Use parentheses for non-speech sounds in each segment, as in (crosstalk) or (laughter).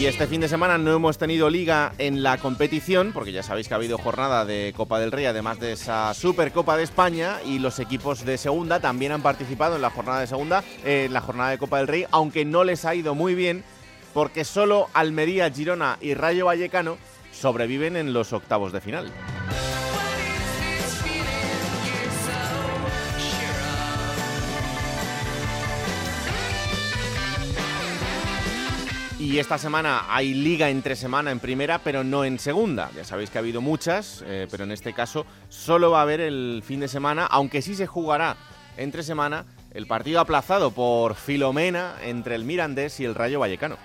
Y este fin de semana no hemos tenido liga en la competición, porque ya sabéis que ha habido jornada de Copa del Rey, además de esa Supercopa de España, y los equipos de segunda también han participado en la jornada de segunda, eh, en la jornada de Copa del Rey, aunque no les ha ido muy bien, porque solo Almería, Girona y Rayo Vallecano sobreviven en los octavos de final. Y esta semana hay liga entre semana en primera, pero no en segunda. Ya sabéis que ha habido muchas, eh, pero en este caso solo va a haber el fin de semana, aunque sí se jugará entre semana el partido aplazado por Filomena entre el Mirandés y el Rayo Vallecano.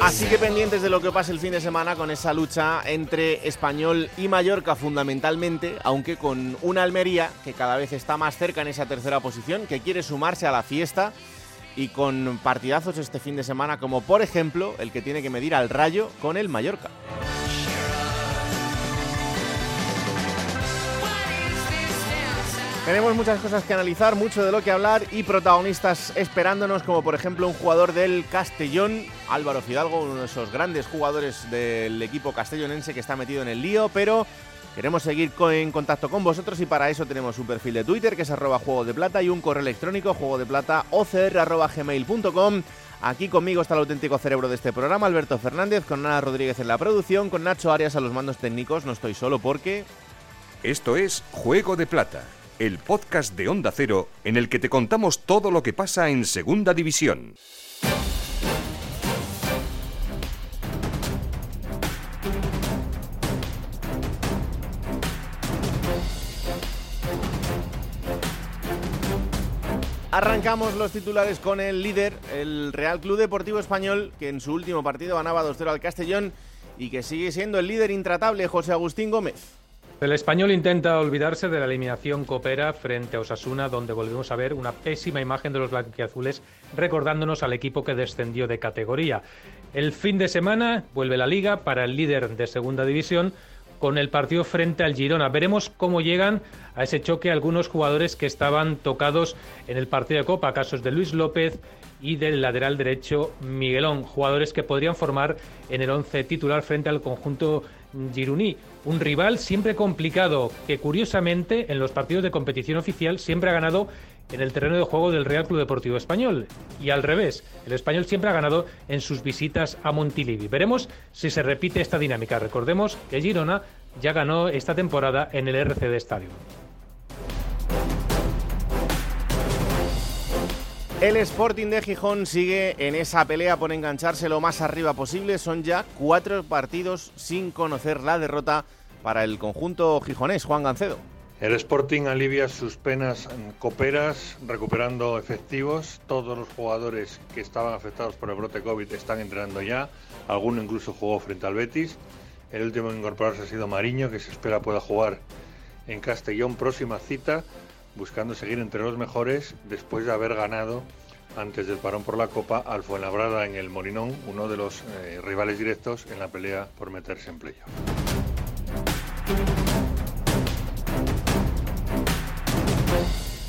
Así que pendientes de lo que pase el fin de semana con esa lucha entre Español y Mallorca fundamentalmente, aunque con una Almería que cada vez está más cerca en esa tercera posición, que quiere sumarse a la fiesta y con partidazos este fin de semana como por ejemplo el que tiene que medir al Rayo con el Mallorca. Tenemos muchas cosas que analizar, mucho de lo que hablar y protagonistas esperándonos, como por ejemplo un jugador del Castellón, Álvaro Fidalgo, uno de esos grandes jugadores del equipo castellonense que está metido en el lío, pero queremos seguir en contacto con vosotros y para eso tenemos un perfil de Twitter que es arroba juego de plata y un correo electrónico juego de. Aquí conmigo está el auténtico cerebro de este programa, Alberto Fernández, con Ana Rodríguez en la producción, con Nacho Arias a los mandos técnicos. No estoy solo porque... Esto es Juego de Plata el podcast de Onda Cero en el que te contamos todo lo que pasa en Segunda División. Arrancamos los titulares con el líder, el Real Club Deportivo Español, que en su último partido ganaba 2-0 al Castellón y que sigue siendo el líder intratable José Agustín Gómez. El español intenta olvidarse de la eliminación copera frente a Osasuna, donde volvemos a ver una pésima imagen de los blanquiazules, recordándonos al equipo que descendió de categoría. El fin de semana vuelve la liga para el líder de segunda división con el partido frente al Girona. Veremos cómo llegan a ese choque algunos jugadores que estaban tocados en el partido de Copa, casos de Luis López y del lateral derecho Miguelón, jugadores que podrían formar en el once titular frente al conjunto Giruní, un rival siempre complicado que curiosamente en los partidos de competición oficial siempre ha ganado en el terreno de juego del Real Club Deportivo Español y al revés, el español siempre ha ganado en sus visitas a Montilivi. Veremos si se repite esta dinámica. Recordemos que Girona ya ganó esta temporada en el RCD Stadium. El Sporting de Gijón sigue en esa pelea por engancharse lo más arriba posible. Son ya cuatro partidos sin conocer la derrota para el conjunto gijonés. Juan Gancedo. El Sporting alivia sus penas coperas, recuperando efectivos. Todos los jugadores que estaban afectados por el brote COVID están entrenando ya. Alguno incluso jugó frente al Betis. El último en incorporarse ha sido Mariño, que se espera pueda jugar en Castellón. Próxima cita buscando seguir entre los mejores después de haber ganado antes del parón por la Copa al Fuenlabrada en el Molinón, uno de los eh, rivales directos en la pelea por meterse en playoff.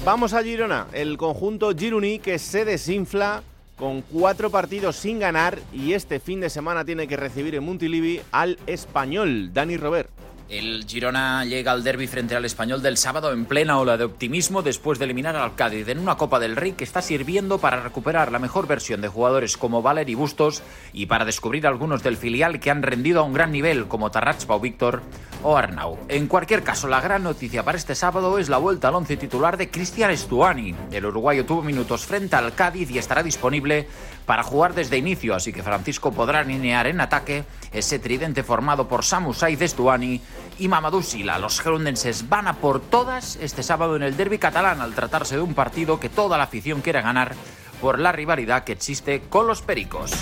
Vamos a Girona, el conjunto Giruní que se desinfla con cuatro partidos sin ganar y este fin de semana tiene que recibir en Montilivi al español Dani Robert. El Girona llega al derby frente al español del sábado en plena ola de optimismo después de eliminar al Cádiz en una Copa del Rey que está sirviendo para recuperar la mejor versión de jugadores como Valer y Bustos y para descubrir algunos del filial que han rendido a un gran nivel como Tarrachpa o Víctor o Arnau. En cualquier caso, la gran noticia para este sábado es la vuelta al once titular de Cristian Stuani. El uruguayo tuvo minutos frente al Cádiz y estará disponible para jugar desde inicio, así que Francisco podrá alinear en ataque ese tridente formado por Samu Saiz Stuani y Mamadou Sila. Los gerundenses van a por todas este sábado en el derby catalán al tratarse de un partido que toda la afición quiere ganar por la rivalidad que existe con los Pericos.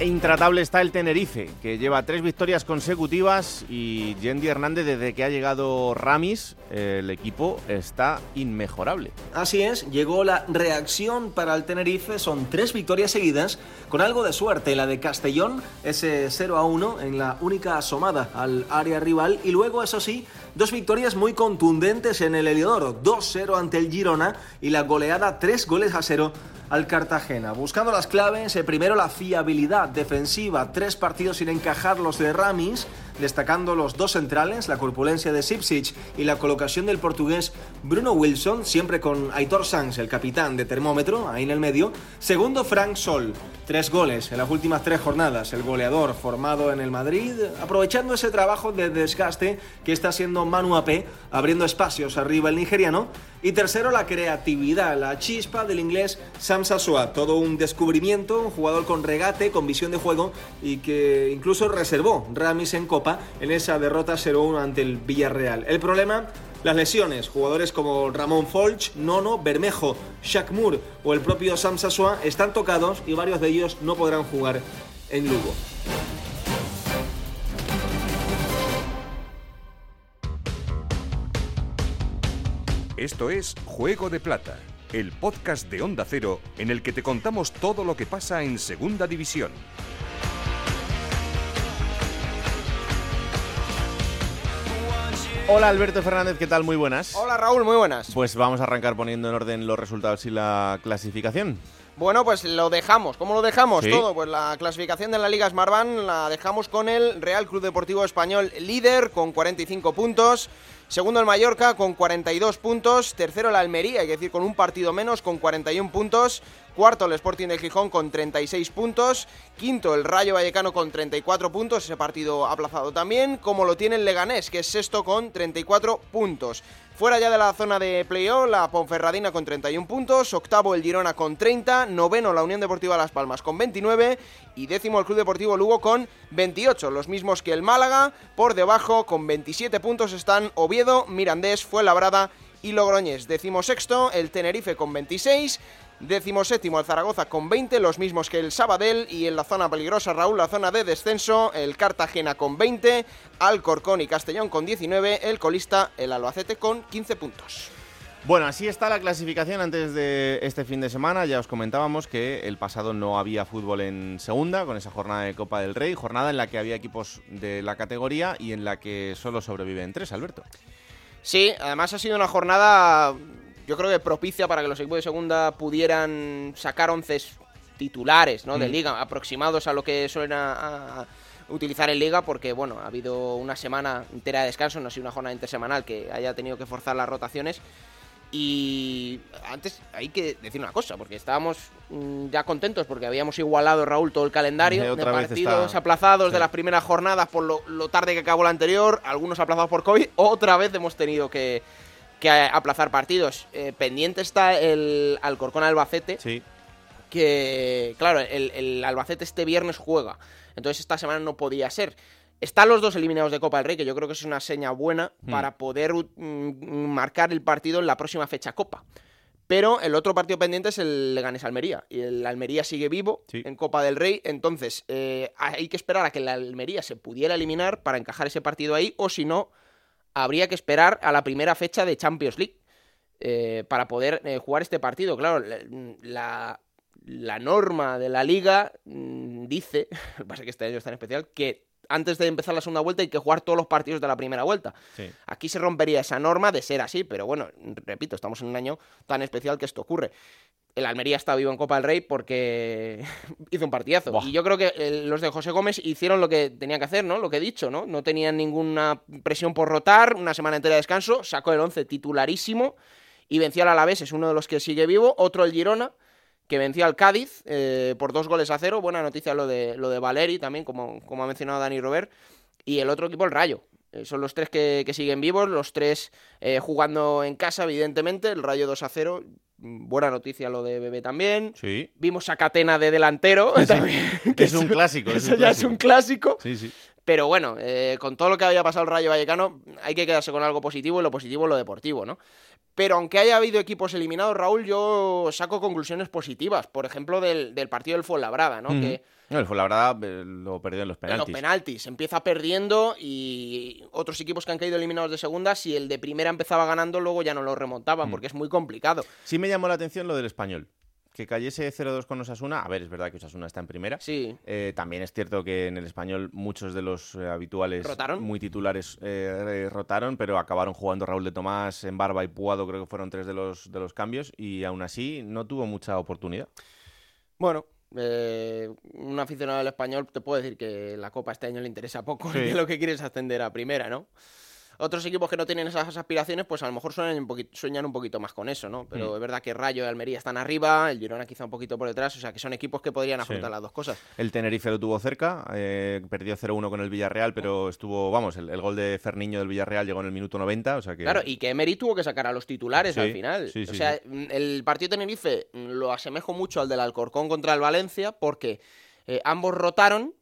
Intratable está el Tenerife, que lleva tres victorias consecutivas y Yendi Hernández, desde que ha llegado Ramis, el equipo está inmejorable. Así es, llegó la reacción para el Tenerife, son tres victorias seguidas, con algo de suerte, la de Castellón, ese 0 a 1 en la única asomada al área rival, y luego, eso sí, dos victorias muy contundentes en el Heliodoro, 2-0 ante el Girona y la goleada 3 goles a 0 al Cartagena. Buscando las claves, eh, primero la fiabilidad defensiva, tres partidos sin encajar los de Ramis, destacando los dos centrales, la corpulencia de Sipsic y la colocación del portugués Bruno Wilson, siempre con Aitor Sanz, el capitán de termómetro, ahí en el medio. Segundo, Frank Sol, tres goles en las últimas tres jornadas, el goleador formado en el Madrid, aprovechando ese trabajo de desgaste que está haciendo Manu AP, abriendo espacios arriba el nigeriano. Y tercero, la creatividad, la chispa del inglés Sam Sasua, todo un descubrimiento, un jugador con regate, con visión de juego y que incluso reservó Ramis en Copa en esa derrota 0-1 ante el Villarreal. El problema, las lesiones. Jugadores como Ramón Folch, Nono, Bermejo, Shaq Moore o el propio Sam Sasua están tocados y varios de ellos no podrán jugar en Lugo. Esto es Juego de Plata, el podcast de Onda Cero en el que te contamos todo lo que pasa en Segunda División. Hola Alberto Fernández, ¿qué tal? Muy buenas. Hola Raúl, muy buenas. Pues vamos a arrancar poniendo en orden los resultados y la clasificación. Bueno, pues lo dejamos. ¿Cómo lo dejamos Sí. todo? Pues la clasificación de la Liga Smartbank la dejamos con el Real Club Deportivo Español líder con 45 puntos. Segundo el Mallorca con 42 puntos. Tercero el Almería, hay que decir con un partido menos con 41 puntos. Cuarto el Sporting de Gijón con 36 puntos. Quinto el Rayo Vallecano con 34 puntos. Ese partido aplazado también. Como lo tiene el Leganés, que es sexto con 34 puntos. Fuera ya de la zona de playoff, la Ponferradina con 31 puntos, octavo el Girona con 30, noveno la Unión Deportiva Las Palmas con 29 y décimo el Club Deportivo Lugo con 28, los mismos que el Málaga. Por debajo con 27 puntos están Oviedo, Mirandés, Fuenlabrada y Logroñés. Décimo sexto el Tenerife con 26. Décimo séptimo el Zaragoza con 20, los mismos que el Sabadell y en la zona peligrosa Raúl, la zona de descenso, el Cartagena con 20, Alcorcón y Castellón con 19, el colista el Albacete con 15 puntos. Bueno, así está la clasificación antes de este fin de semana. Ya os comentábamos que el pasado no había fútbol en segunda, con esa jornada de Copa del Rey, jornada en la que había equipos de la categoría y en la que solo sobreviven tres, Alberto. Sí, además ha sido una jornada, yo creo que propicia para que los equipos de segunda pudieran sacar once titulares ¿no? de Mm. liga, aproximados a lo que suelen a- a utilizar en liga, porque bueno, ha habido una semana entera de descanso, no ha sido una jornada intersemanal que haya tenido que forzar las rotaciones. Y antes hay que decir una cosa, porque estábamos mm, ya contentos porque habíamos igualado, Raúl, todo el calendario Eh, de partidos está- aplazados de las primeras jornadas por lo, lo tarde que acabó la anterior, algunos aplazados por COVID, otra vez hemos tenido que, que aplazar partidos. Eh, pendiente está el Alcorcón Albacete, Sí. que claro, el, el Albacete este viernes juega, entonces esta semana no podía ser. Están los dos eliminados de Copa del Rey, que yo creo que es una seña buena Hmm. para poder mm, marcar el partido en la próxima fecha Copa. Pero el otro partido pendiente es el Leganés Almería. Y el Almería sigue vivo Sí. en Copa del Rey. Entonces, eh, hay que esperar a que el Almería se pudiera eliminar para encajar ese partido ahí. O si no, habría que esperar a la primera fecha de Champions League eh, para poder eh, jugar este partido. Claro, la, la- norma de la liga mm, dice, (laughs) lo que pasa es que este año es tan especial, que antes de empezar la segunda vuelta hay que jugar todos los partidos de la primera vuelta. Sí. Aquí se rompería esa norma de ser así, pero bueno, repito, estamos en un año tan especial que esto ocurre. El Almería está vivo en Copa del Rey porque (laughs) hizo un partidazo. Buah. Y yo creo que eh, los de José Gómez hicieron lo que tenían que hacer, ¿no? Lo que he dicho, ¿no? No tenían ninguna presión por rotar, una semana entera de descanso, sacó el 11 titularísimo y venció al Alavés, es uno de los que sigue vivo. Otro el Girona, que venció al Cádiz eh, por dos goles a cero. Buena noticia lo de, lo de Valeri también, como, como ha mencionado Dani Robert. Y el otro equipo, el Rayo. Eh, son los tres que, que siguen vivos, los tres eh, jugando en casa, evidentemente. El Rayo 2 a 0. Mm, Buena noticia lo de Bebé también. Sí. Vimos a Catena de delantero. (laughs) también, que Es un clásico. es Eso ya es un clásico. Sí, sí. Pero bueno, eh, con todo lo que había pasado el Rayo Vallecano, hay que quedarse con algo positivo y lo positivo es lo deportivo, ¿no? Pero aunque haya habido equipos eliminados, Raúl, yo saco conclusiones positivas. Por ejemplo, del, del partido del Fuenlabrada, ¿no? Que No, el Fuenlabrada eh, lo perdió en los en penaltis. los penaltis empieza perdiendo y otros equipos que han caído eliminados de segunda, si el de primera empezaba ganando, luego ya no lo remontaban, Mm. porque es muy complicado. Sí me llamó la atención lo del español. Que cayese 0-2 con Osasuna. A ver, es verdad que Osasuna está en primera. Sí, Eh, también es cierto que en el español muchos de los eh, habituales ¿Rotaron? muy titulares eh, rotaron, pero acabaron jugando Raúl de Tomás, en Barba y Puado, creo que fueron tres de los, de los cambios, y aún así no tuvo mucha oportunidad. Bueno, eh, un aficionado del español te puedo decir que la Copa este año le interesa poco, Sí. (laughs) que lo que quiere es ascender a primera, ¿no? Otros equipos que no tienen esas aspiraciones, pues a lo mejor sueñan un poquito, sueñan un poquito más con eso, ¿no? Pero Mm. es verdad que Rayo y Almería están arriba, el Girona quizá un poquito por detrás, o sea que son equipos que podrían afrontar Sí. las dos cosas. El Tenerife lo tuvo cerca, eh, perdió 0-1 con el Villarreal, pero estuvo, vamos, el, el gol de Ferniño del Villarreal llegó en el minuto 90, o sea que... Claro, y que Emery tuvo que sacar a los titulares Sí, al final. sí, o sea, mm, el partido de Tenerife mm, lo asemejo mucho al del Alcorcón contra el Valencia, porque eh, ambos rotaron.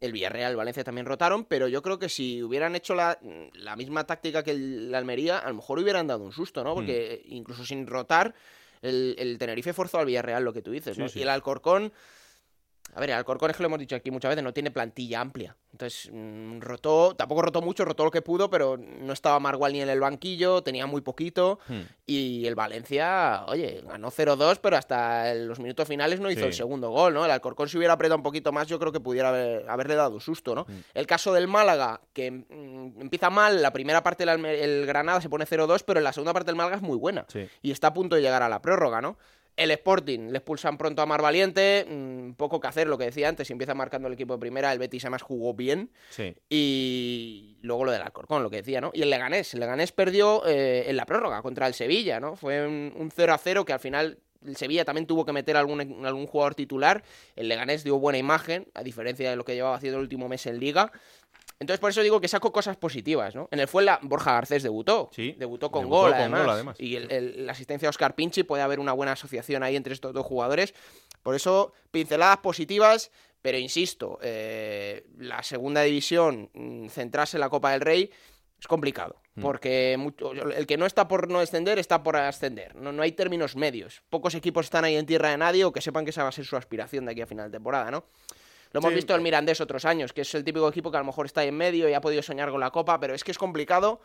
El Villarreal, el Valencia también rotaron, pero yo creo que si hubieran hecho la, la misma táctica que el, la Almería, a lo mejor hubieran dado un susto, ¿no? Porque Mm. incluso sin rotar, el, el Tenerife forzó al Villarreal lo que tú dices, Sí, ¿no? sí. Y el Alcorcón, a ver, el Alcorcón es que lo hemos dicho aquí muchas veces, no tiene plantilla amplia. Entonces, mm, rotó, tampoco rotó mucho, rotó lo que pudo, pero no estaba Margual ni en el banquillo, tenía muy poquito. Hmm. Y el Valencia, oye, ganó 0-2, pero hasta los minutos finales no hizo Sí. el segundo gol, ¿no? El Alcorcón si hubiera apretado un poquito más, yo creo que pudiera haber- haberle dado un susto, ¿no? Mm. El caso del Málaga, que mm, empieza mal, la primera parte del el Granada se pone 0-2, pero en la segunda parte del Málaga es muy buena Sí. y está a punto de llegar a la prórroga, ¿no? El Sporting le expulsan pronto a Mar Valiente, mm, poco que hacer, lo que decía antes, si empieza marcando el equipo de primera, el Betis además jugó bien, Sí. y luego lo del Alcorcón, lo que decía, ¿no? Y el Leganés, el Leganés perdió eh, en la prórroga contra el Sevilla, ¿no? Fue un, un 0 a 0 que al final el Sevilla también tuvo que meter algún, algún jugador titular, el Leganés dio buena imagen, a diferencia de lo que llevaba haciendo el último mes en Liga, entonces, por eso digo que saco cosas positivas, ¿no? En el Fuenla, Borja Garcés debutó. Sí, Debutó con debutó gol, con además. gol, además. Y el- el- la asistencia de Oscar Pinchi puede haber una buena asociación ahí entre estos dos jugadores. Por eso, pinceladas positivas, pero insisto, eh, la segunda división, mm, centrarse en la Copa del Rey, es complicado. Mm. Porque mucho- el que no está por no descender está por ascender. No, no hay términos medios. Pocos equipos están ahí en tierra de nadie o que sepan que esa va a ser su aspiración de aquí a final de temporada, ¿no? Lo hemos Sí. visto en Mirandés otros años, que es el típico equipo que a lo mejor está ahí en medio y ha podido soñar con la Copa, pero es que es complicado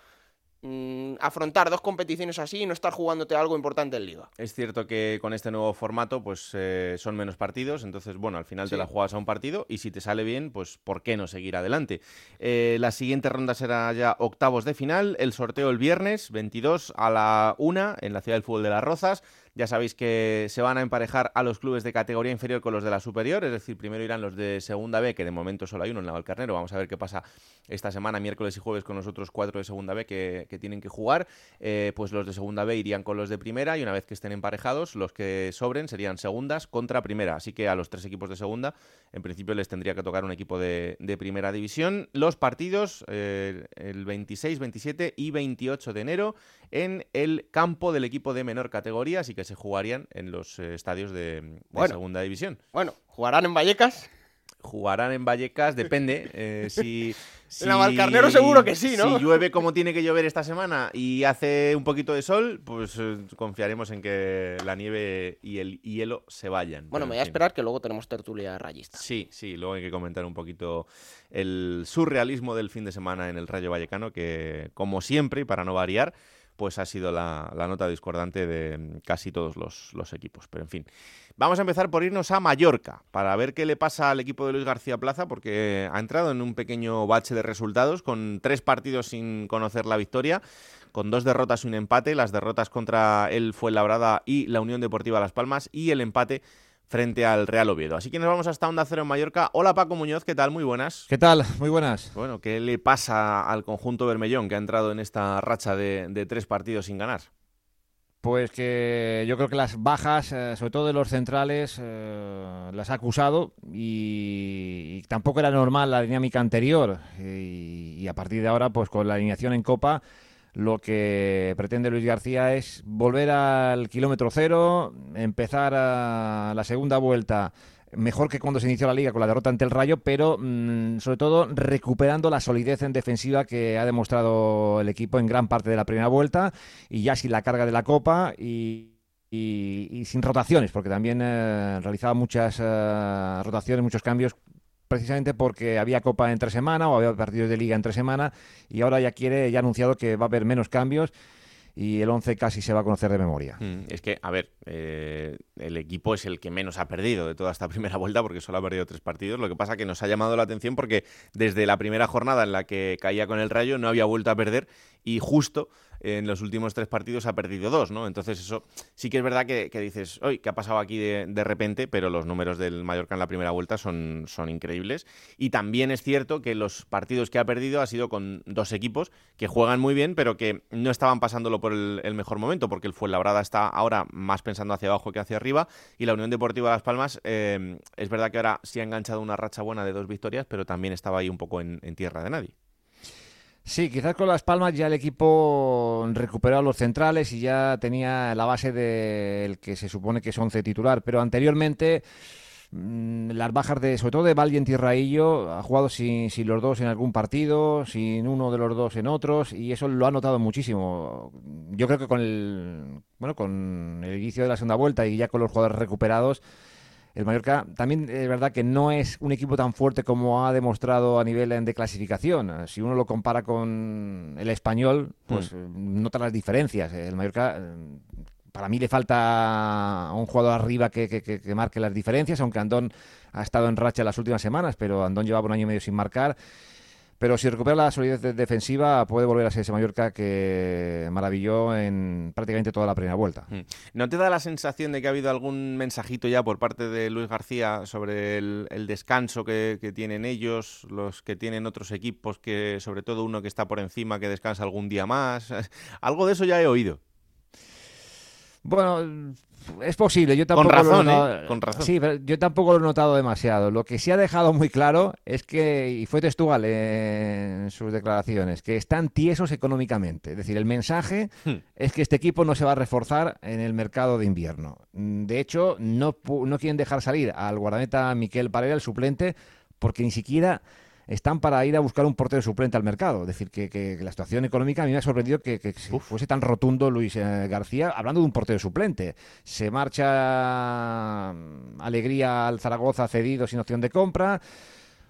mm, afrontar dos competiciones así y no estar jugándote algo importante en Liga. Es cierto que con este nuevo formato pues eh, son menos partidos, entonces bueno, al final te la juegas a un partido y si te sale bien, pues ¿por qué no seguir adelante? Eh, la siguiente ronda será ya octavos de final, el sorteo el viernes 22 a la 1 en la Ciudad del Fútbol de Las Rozas. Ya sabéis que se van a emparejar a los clubes de categoría inferior con los de la superior, es decir, primero irán los de segunda B, que de momento solo hay uno en la Valcarnero. Vamos a ver qué pasa esta semana, miércoles y jueves, con los otros cuatro de segunda B que, que tienen que jugar. Eh, pues los de segunda B irían con los de primera y una vez que estén emparejados, los que sobren serían segundas contra primera. Así que a los tres equipos de segunda, en principio les tendría que tocar un equipo de, de primera división. Los partidos eh, el 26, 27 y 28 de enero en el campo del equipo de menor categoría, así que se jugarían en los eh, estadios de, de Bueno. segunda división. Bueno, jugarán en Vallecas. Jugarán en Vallecas, depende. eh, si, (laughs) En la Valcarnero seguro que sí, ¿no? Si llueve como tiene que llover esta semana y hace un poquito de sol, pues eh, confiaremos en que la nieve y el hielo se vayan. Bueno, me voy en a esperar que luego tenemos tertulia rayista. Sí, sí, luego hay que comentar un poquito el surrealismo del fin de semana en el Rayo Vallecano, que como siempre, y para no variar, pues ha sido la, nota discordante de mm, casi todos los, los equipos. Pero en fin, vamos a empezar por irnos a Mallorca, para ver qué le pasa al equipo de Luis García Plaza, porque ha entrado en un pequeño bache de resultados, con tres partidos sin conocer la victoria con dos derrotas y un empate, las derrotas contra el Fuenlabrada y la Unión Deportiva Las Palmas y el empate frente al Real Oviedo. Así que nos vamos hasta Onda Cero en Mallorca. Hola Paco Muñoz, ¿qué tal? Muy buenas. ¿Qué tal? Muy buenas. Bueno, ¿qué le pasa al conjunto Bermellón que ha entrado en esta racha de, de tres partidos sin ganar? Pues que yo creo que las bajas, eh, sobre todo de los centrales, eh, las ha acusado y, y tampoco era normal la dinámica anterior. Y, y a partir de ahora, pues con la alineación en Copa, lo que pretende Luis García es volver al kilómetro cero, empezar a la segunda vuelta mejor que cuando se inició la liga con la derrota ante el Rayo, pero mm, sobre todo recuperando la solidez en defensiva que ha demostrado el equipo en gran parte de la primera vuelta y ya sin la carga de la Copa y, sin rotaciones, porque también eh, realizaba muchas eh, rotaciones, muchos cambios precisamente porque había Copa entre semana o había partidos de Liga entre semana y ahora ya quiere, ya ha anunciado que va a haber menos cambios y el 11 casi se va a conocer de memoria. Mm, Es que, a ver, eh, el equipo es el que menos ha perdido de toda esta (laughs) primera vuelta porque solo ha perdido tres partidos. Lo que pasa que nos ha llamado la atención porque desde la primera jornada en la que caía con el Rayo no había vuelto a perder y justo en los últimos tres partidos ha perdido dos, ¿no? Entonces eso sí que es verdad que, dices, hoy ¿qué ha pasado aquí de, de repente? Pero los números del Mallorca en la primera vuelta son, increíbles. Y también es cierto que los partidos que ha perdido ha sido con dos equipos que juegan muy bien, pero que no estaban pasándolo por el, mejor momento, porque el Fuenlabrada está ahora más pensando hacia abajo que hacia arriba, y la Unión Deportiva Las Palmas eh, es verdad que ahora sí ha enganchado una racha buena de dos victorias, pero también estaba ahí un poco en tierra de nadie. Sí, quizás con Las Palmas ya el equipo recuperó a los centrales y ya tenía la base del que se supone que es 11 titular, pero anteriormente mm, las bajas de, sobre todo de Valle y Raillo, ha jugado sin, sin los dos en algún partido, sin uno de los dos en otros, y eso lo ha notado muchísimo. Yo creo que con el, bueno, con el inicio de la segunda vuelta y ya con los jugadores recuperados, el Mallorca también es verdad que no es un equipo tan fuerte como ha demostrado a nivel de clasificación. Si uno lo compara con el español, pues eh, nota las diferencias. El Mallorca, eh, para mí, le falta un jugador arriba que, que- que- que marque las diferencias, aunque Andón ha estado en racha las últimas semanas, pero Andón llevaba un año y medio sin marcar. Pero si recupera la solidez de- defensiva, puede volver a ser ese Mallorca que maravilló en prácticamente toda la primera vuelta. Mm. ¿No te da la sensación de que ha habido algún mensajito ya por parte de Luis García sobre el, el descanso que, que tienen ellos, los que tienen otros equipos, que sobre todo uno que está por encima que descansa algún día más? (laughs) Algo de eso ya he oído. Bueno, es posible. Yo tampoco razón, lo he notado- ¿eh? Con razón. Sí, pero yo tampoco lo he notado demasiado. Lo que sí ha dejado muy claro es que, y fue textual en sus declaraciones, que están tiesos económicamente. Es decir, el mensaje Hmm. es que este equipo no se va a reforzar en el mercado de invierno. De hecho, no, no quieren dejar salir al guardameta Miquel Parera, el suplente, porque ni siquiera están para ir a buscar un portero suplente al mercado. Es decir, que, que- que la situación económica a mí me ha sorprendido que, que se fuese tan rotundo Luis eh, García hablando de un portero suplente. Se marcha mm, Alegría al Zaragoza cedido sin opción de compra.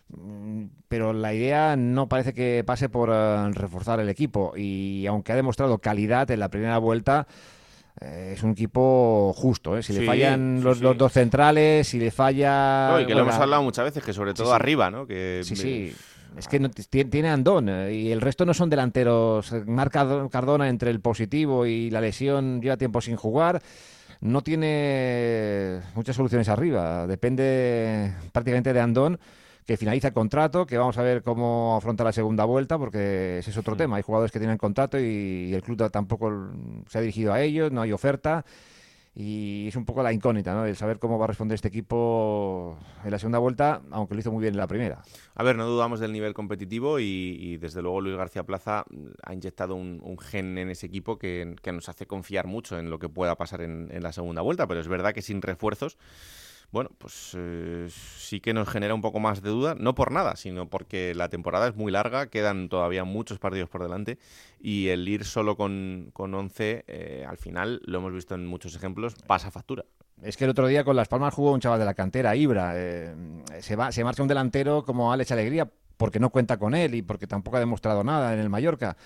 Mm, Pero la idea no parece que pase por eh, reforzar el equipo. Y aunque ha demostrado calidad en la primera vuelta, eh, es un equipo justo. ¿eh? Si Sí, le fallan sí, los, sí. los dos centrales, si le falla. No, y que lo hemos hablado muchas veces, que sobre todo arriba, ¿no? Que, Sí, sí. Es que no, tiene, Andón eh, y el resto no son delanteros. Marc Cardo- Cardona entre el positivo y la lesión lleva tiempo sin jugar. No tiene muchas soluciones arriba. Depende prácticamente de Andón, que finaliza el contrato, que vamos a ver cómo afronta la segunda vuelta, porque ese es otro tema. Hay jugadores que tienen contrato y el club tampoco se ha dirigido a ellos, no hay oferta. Y es un poco la incógnita, ¿no? El saber cómo va a responder este equipo en la segunda vuelta, aunque lo hizo muy bien en la primera. A ver, no dudamos del nivel competitivo y, y desde luego Luis García Plaza ha inyectado un, un gen en ese equipo que, que nos hace confiar mucho en lo que pueda pasar en, en la segunda vuelta, pero es verdad que sin refuerzos, bueno, pues eh, sí que nos genera un poco más de duda, no por nada, sino porque la temporada es muy larga, quedan todavía muchos partidos por delante y el ir solo con, con 11, eh, al final, lo hemos visto en muchos ejemplos, pasa factura. Es que el otro día con Las Palmas jugó un chaval de la cantera, Ibra. eh, se, va, se marcha un delantero como Alex Alegría porque no cuenta con él y porque tampoco ha demostrado nada en el Mallorca.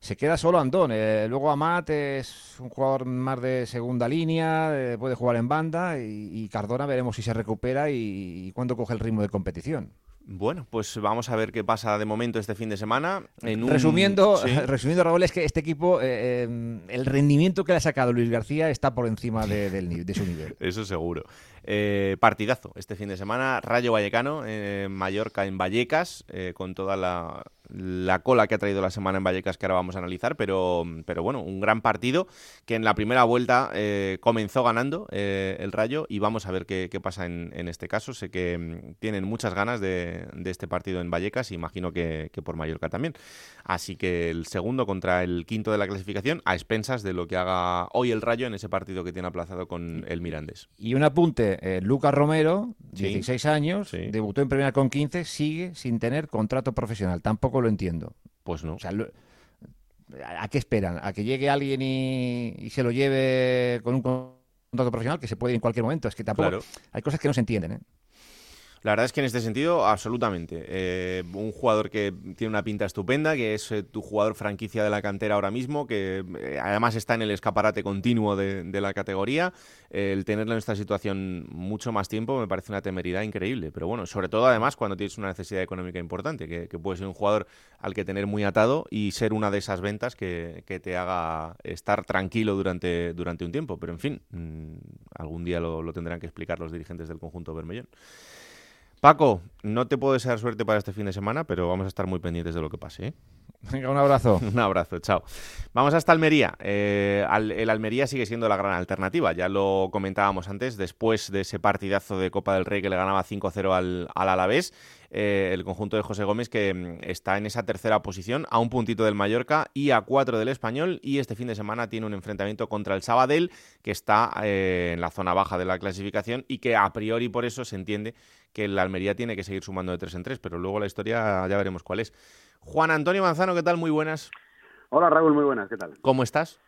Se queda solo Andón. eh, luego Amat es un jugador más de segunda línea, eh, puede jugar en banda y, y Cardona veremos si se recupera y, y cuándo coge el ritmo de competición. Bueno, pues vamos a ver qué pasa de momento este fin de semana. En un- Resumiendo, (laughs) Sí. (laughs) resumiendo, Raúl, es que este equipo, eh, eh, el rendimiento que le ha sacado Luis García está por encima de, del ni- de su nivel. (laughs) Eso seguro. Eh, partidazo este fin de semana. Rayo Vallecano, Mallorca en Vallecas, con toda la, la cola que ha traído la semana en Vallecas que ahora vamos a analizar, pero, pero bueno, un gran partido que en la primera vuelta eh, comenzó ganando eh, el Rayo y vamos a ver qué, pasa en, este caso. Sé que mm, tienen muchas ganas de, este partido en Vallecas y imagino que, por Mallorca también. Así que el segundo contra el quinto de la clasificación a expensas de lo que haga hoy el Rayo en ese partido que tiene aplazado con el Mirandés. Y un apunte, eh, Lucas Romero, 16 años, debutó en primera con 15, sigue sin tener contrato profesional. Tampoco lo entiendo. Pues no. ¿A qué esperan? ¿A que llegue alguien y, se lo lleve con un contrato profesional que se puede ir en cualquier momento? Es que tampoco. Hay cosas que no se entienden, ¿eh? La verdad es que en este sentido, absolutamente. Eh, un jugador que tiene una pinta estupenda, que es eh, tu jugador franquicia de la cantera ahora mismo, que eh, además está en el escaparate continuo de, la categoría. el tenerlo en esta situación mucho más tiempo me parece una temeridad increíble. Pero bueno, sobre todo además cuando tienes una necesidad económica importante, que, puede ser un jugador al que tener muy atado y ser una de esas ventas que, te haga estar tranquilo durante, durante un tiempo. Pero en fin, mm, algún día lo, lo tendrán que explicar los dirigentes del conjunto Bermellón. Paco, no te puedo desear suerte para este fin de semana, pero vamos a estar muy pendientes de lo que pase. ¿eh? Venga, un abrazo. (laughs) un abrazo, chao. Vamos hasta Almería. Eh, el Almería sigue siendo la gran alternativa. Ya lo comentábamos antes, después de ese partidazo de Copa del Rey que le ganaba 5-0 al, al Alavés. Eh, el conjunto de José Gómez que mm, está en esa tercera posición, a un puntito del Mallorca y a cuatro del Español. Y este fin de semana tiene un enfrentamiento contra el Sabadell, que está eh, en la zona baja de la clasificación y que a priori por eso se entiende que el Almería tiene que seguir sumando de tres en tres, pero luego la historia ya veremos cuál es. Juan Antonio Manzano, ¿qué tal? Muy buenas. Hola Raúl, muy buenas, ¿qué tal? ¿Cómo estás?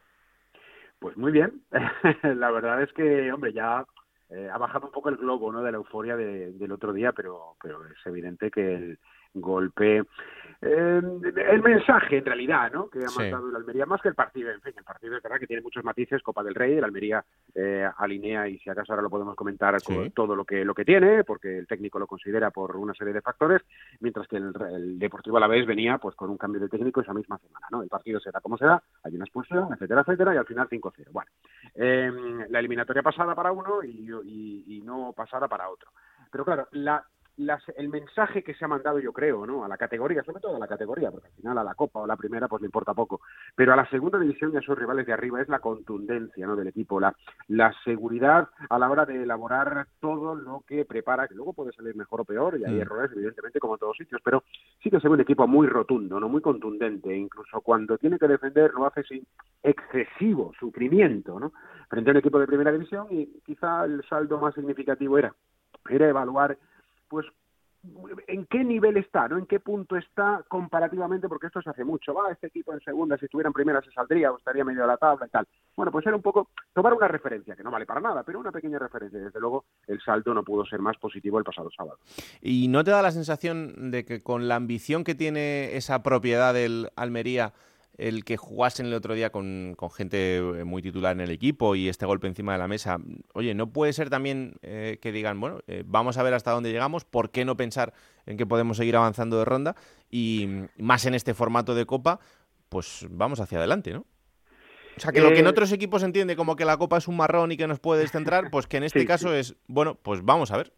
Pues muy bien. (laughs) la verdad es que, hombre, ya eh, ha bajado un poco el globo ¿no? de la euforia del otro día, pero, pero es evidente que el golpe eh, el mensaje en realidad ¿no? que ha mandado el Almería más que el partido en fin el partido es verdad que tiene muchos matices Copa del Rey el Almería eh, alinea y si acaso ahora lo podemos comentar con todo lo que lo que tiene porque el técnico lo considera por una serie de factores mientras que el, el Deportivo a la vez venía pues con un cambio de técnico esa misma semana no el partido será como será hay una expulsión etcétera etcétera y al final 5-0 bueno em, la eliminatoria pasada para uno y, y, y no pasada para otro. Pero claro la el mensaje que se ha mandado, yo creo, ¿no? a la categoría, sobre todo a la categoría, porque al final a la Copa o la primera pues le importa poco, pero a la segunda división y a sus rivales de arriba es la contundencia ¿no? del equipo, la, la seguridad a la hora de elaborar todo lo que prepara, que luego puede salir mejor o peor, y hay mm. errores, evidentemente, como en todos sitios, pero sí que se ve un equipo muy rotundo, no muy contundente, incluso cuando tiene que defender lo hace sin excesivo sufrimiento, ¿no? frente a un equipo de primera división y quizá el saldo más significativo era era evaluar pues en qué nivel está, ¿no? En qué punto está comparativamente, porque esto se hace mucho. Va, este equipo en segunda, si estuviera en primera se saldría o estaría medio de la tabla y tal. Bueno, pues era un poco tomar una referencia, que no vale para nada, pero una pequeña referencia. Desde luego, el salto no pudo ser más positivo el pasado sábado. ¿Y no te da la sensación de que con la ambición que tiene esa propiedad del Almería, el que jugasen el otro día con, gente eh, muy titular en el equipo y este golpe encima de la mesa, oye, ¿no puede ser también eh, que digan, bueno, eh, vamos a ver hasta dónde llegamos, ¿por qué no pensar en que podemos seguir avanzando de ronda? Y más en este formato de Copa, pues vamos hacia adelante, ¿no? O sea, que lo que en otros equipos entiende como que la Copa es un marrón y que nos puede descentrar, pues que en este caso es, bueno, pues vamos a ver.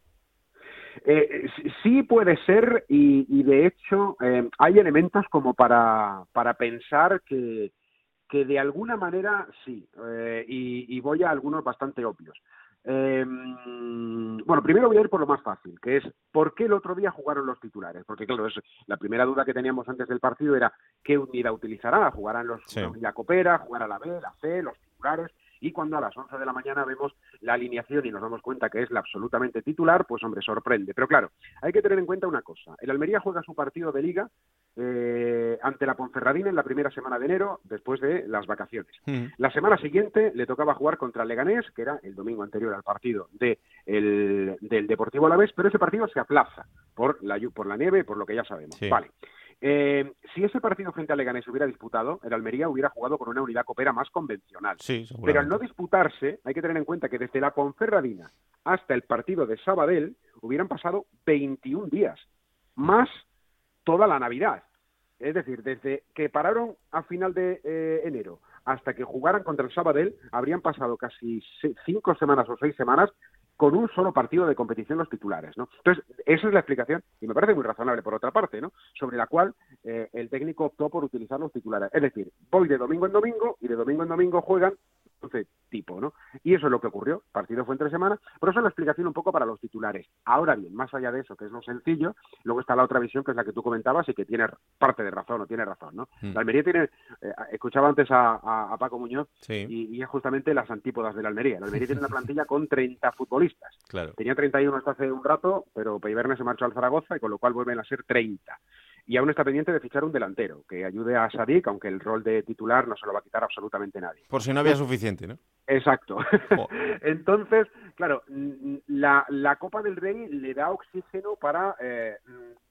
Eh, sí puede ser y, de hecho eh, hay elementos como para, para pensar que, que de alguna manera sí, eh, y, voy a algunos bastante obvios. bueno, primero voy a ir por lo más fácil, que es ¿por qué el otro día jugaron los titulares? Porque claro, es, la primera duda que teníamos antes del partido era ¿qué unidad utilizará? ¿Jugarán los la Copera? ¿Jugará la B, la C, los titulares? Y cuando a las 11 de la mañana vemos la alineación y nos damos cuenta que es la absolutamente titular, pues hombre, sorprende. Pero claro, hay que tener en cuenta una cosa. El Almería juega su partido de liga eh, ante la Ponferradina en la primera semana de enero, después de las vacaciones. Mm. La semana siguiente le tocaba jugar contra el Leganés, que era el domingo anterior al partido de el, del Deportivo Alavés, pero ese partido se aplaza por la, por la nieve, por lo que ya sabemos. Vale. Eh, si ese partido frente a Leganés hubiera disputado, el Almería hubiera jugado con una unidad copera más convencional. Pero al no disputarse, hay que tener en cuenta que desde la Ponferradina hasta el partido de Sabadell hubieran pasado 21 días, más toda la Navidad. Es decir, desde que pararon a final de eh, enero hasta que jugaran contra el Sabadell, habrían pasado casi cinco semanas o seis semanas con un solo partido de competición los titulares, ¿no? Entonces, esa es la explicación, y me parece muy razonable por otra parte, ¿no? Sobre la cual eh, el técnico optó por utilizar los titulares. Es decir, voy de domingo en domingo y de domingo en domingo juegan tipo, ¿no? Y eso es lo que ocurrió. El partido fue entre semanas, pero eso es la explicación un poco para los titulares. Ahora bien, más allá de eso, que es lo sencillo, luego está la otra visión, que es la que tú comentabas y que tiene parte de razón, o tiene razón, ¿no? Mm. La Almería tiene, eh, escuchaba antes a, Paco Muñoz, y, es justamente las antípodas de la Almería. La Almería tiene una (laughs) plantilla con 30 futbolistas. Claro. Tenía 31 hasta hace un rato, pero Peibernes se marchó al Zaragoza, y con lo cual vuelven a ser 30 y aún está pendiente de fichar un delantero que ayude a Sadik, aunque el rol de titular no se lo va a quitar absolutamente nadie. Por si no había suficiente, ¿no? Exacto. (laughs) Entonces, claro, la, la, Copa del Rey le da oxígeno para eh,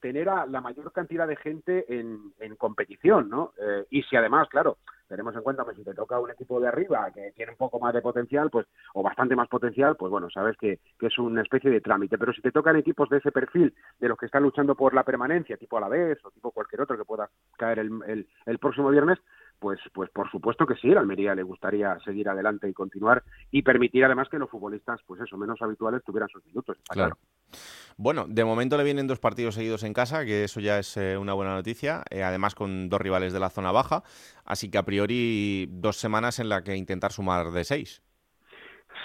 tener a la mayor cantidad de gente en, en competición, ¿no? Eh, y si además, claro, tenemos en cuenta que si te toca un equipo de arriba que tiene un poco más de potencial, pues, o bastante más potencial, pues bueno, sabes que, que es una especie de trámite. Pero si te tocan equipos de ese perfil, de los que están luchando por la permanencia, tipo Alavés o tipo cualquier otro que pueda caer el, el, el próximo viernes, pues, pues por supuesto que sí, a Almería le gustaría seguir adelante y continuar y permitir además que los futbolistas, pues eso, menos habituales tuvieran sus minutos. claro. Bueno, de momento le vienen dos partidos seguidos en casa, que eso ya es eh, una buena noticia, eh, además con dos rivales de la zona baja, así que a priori dos semanas en la que intentar sumar de seis.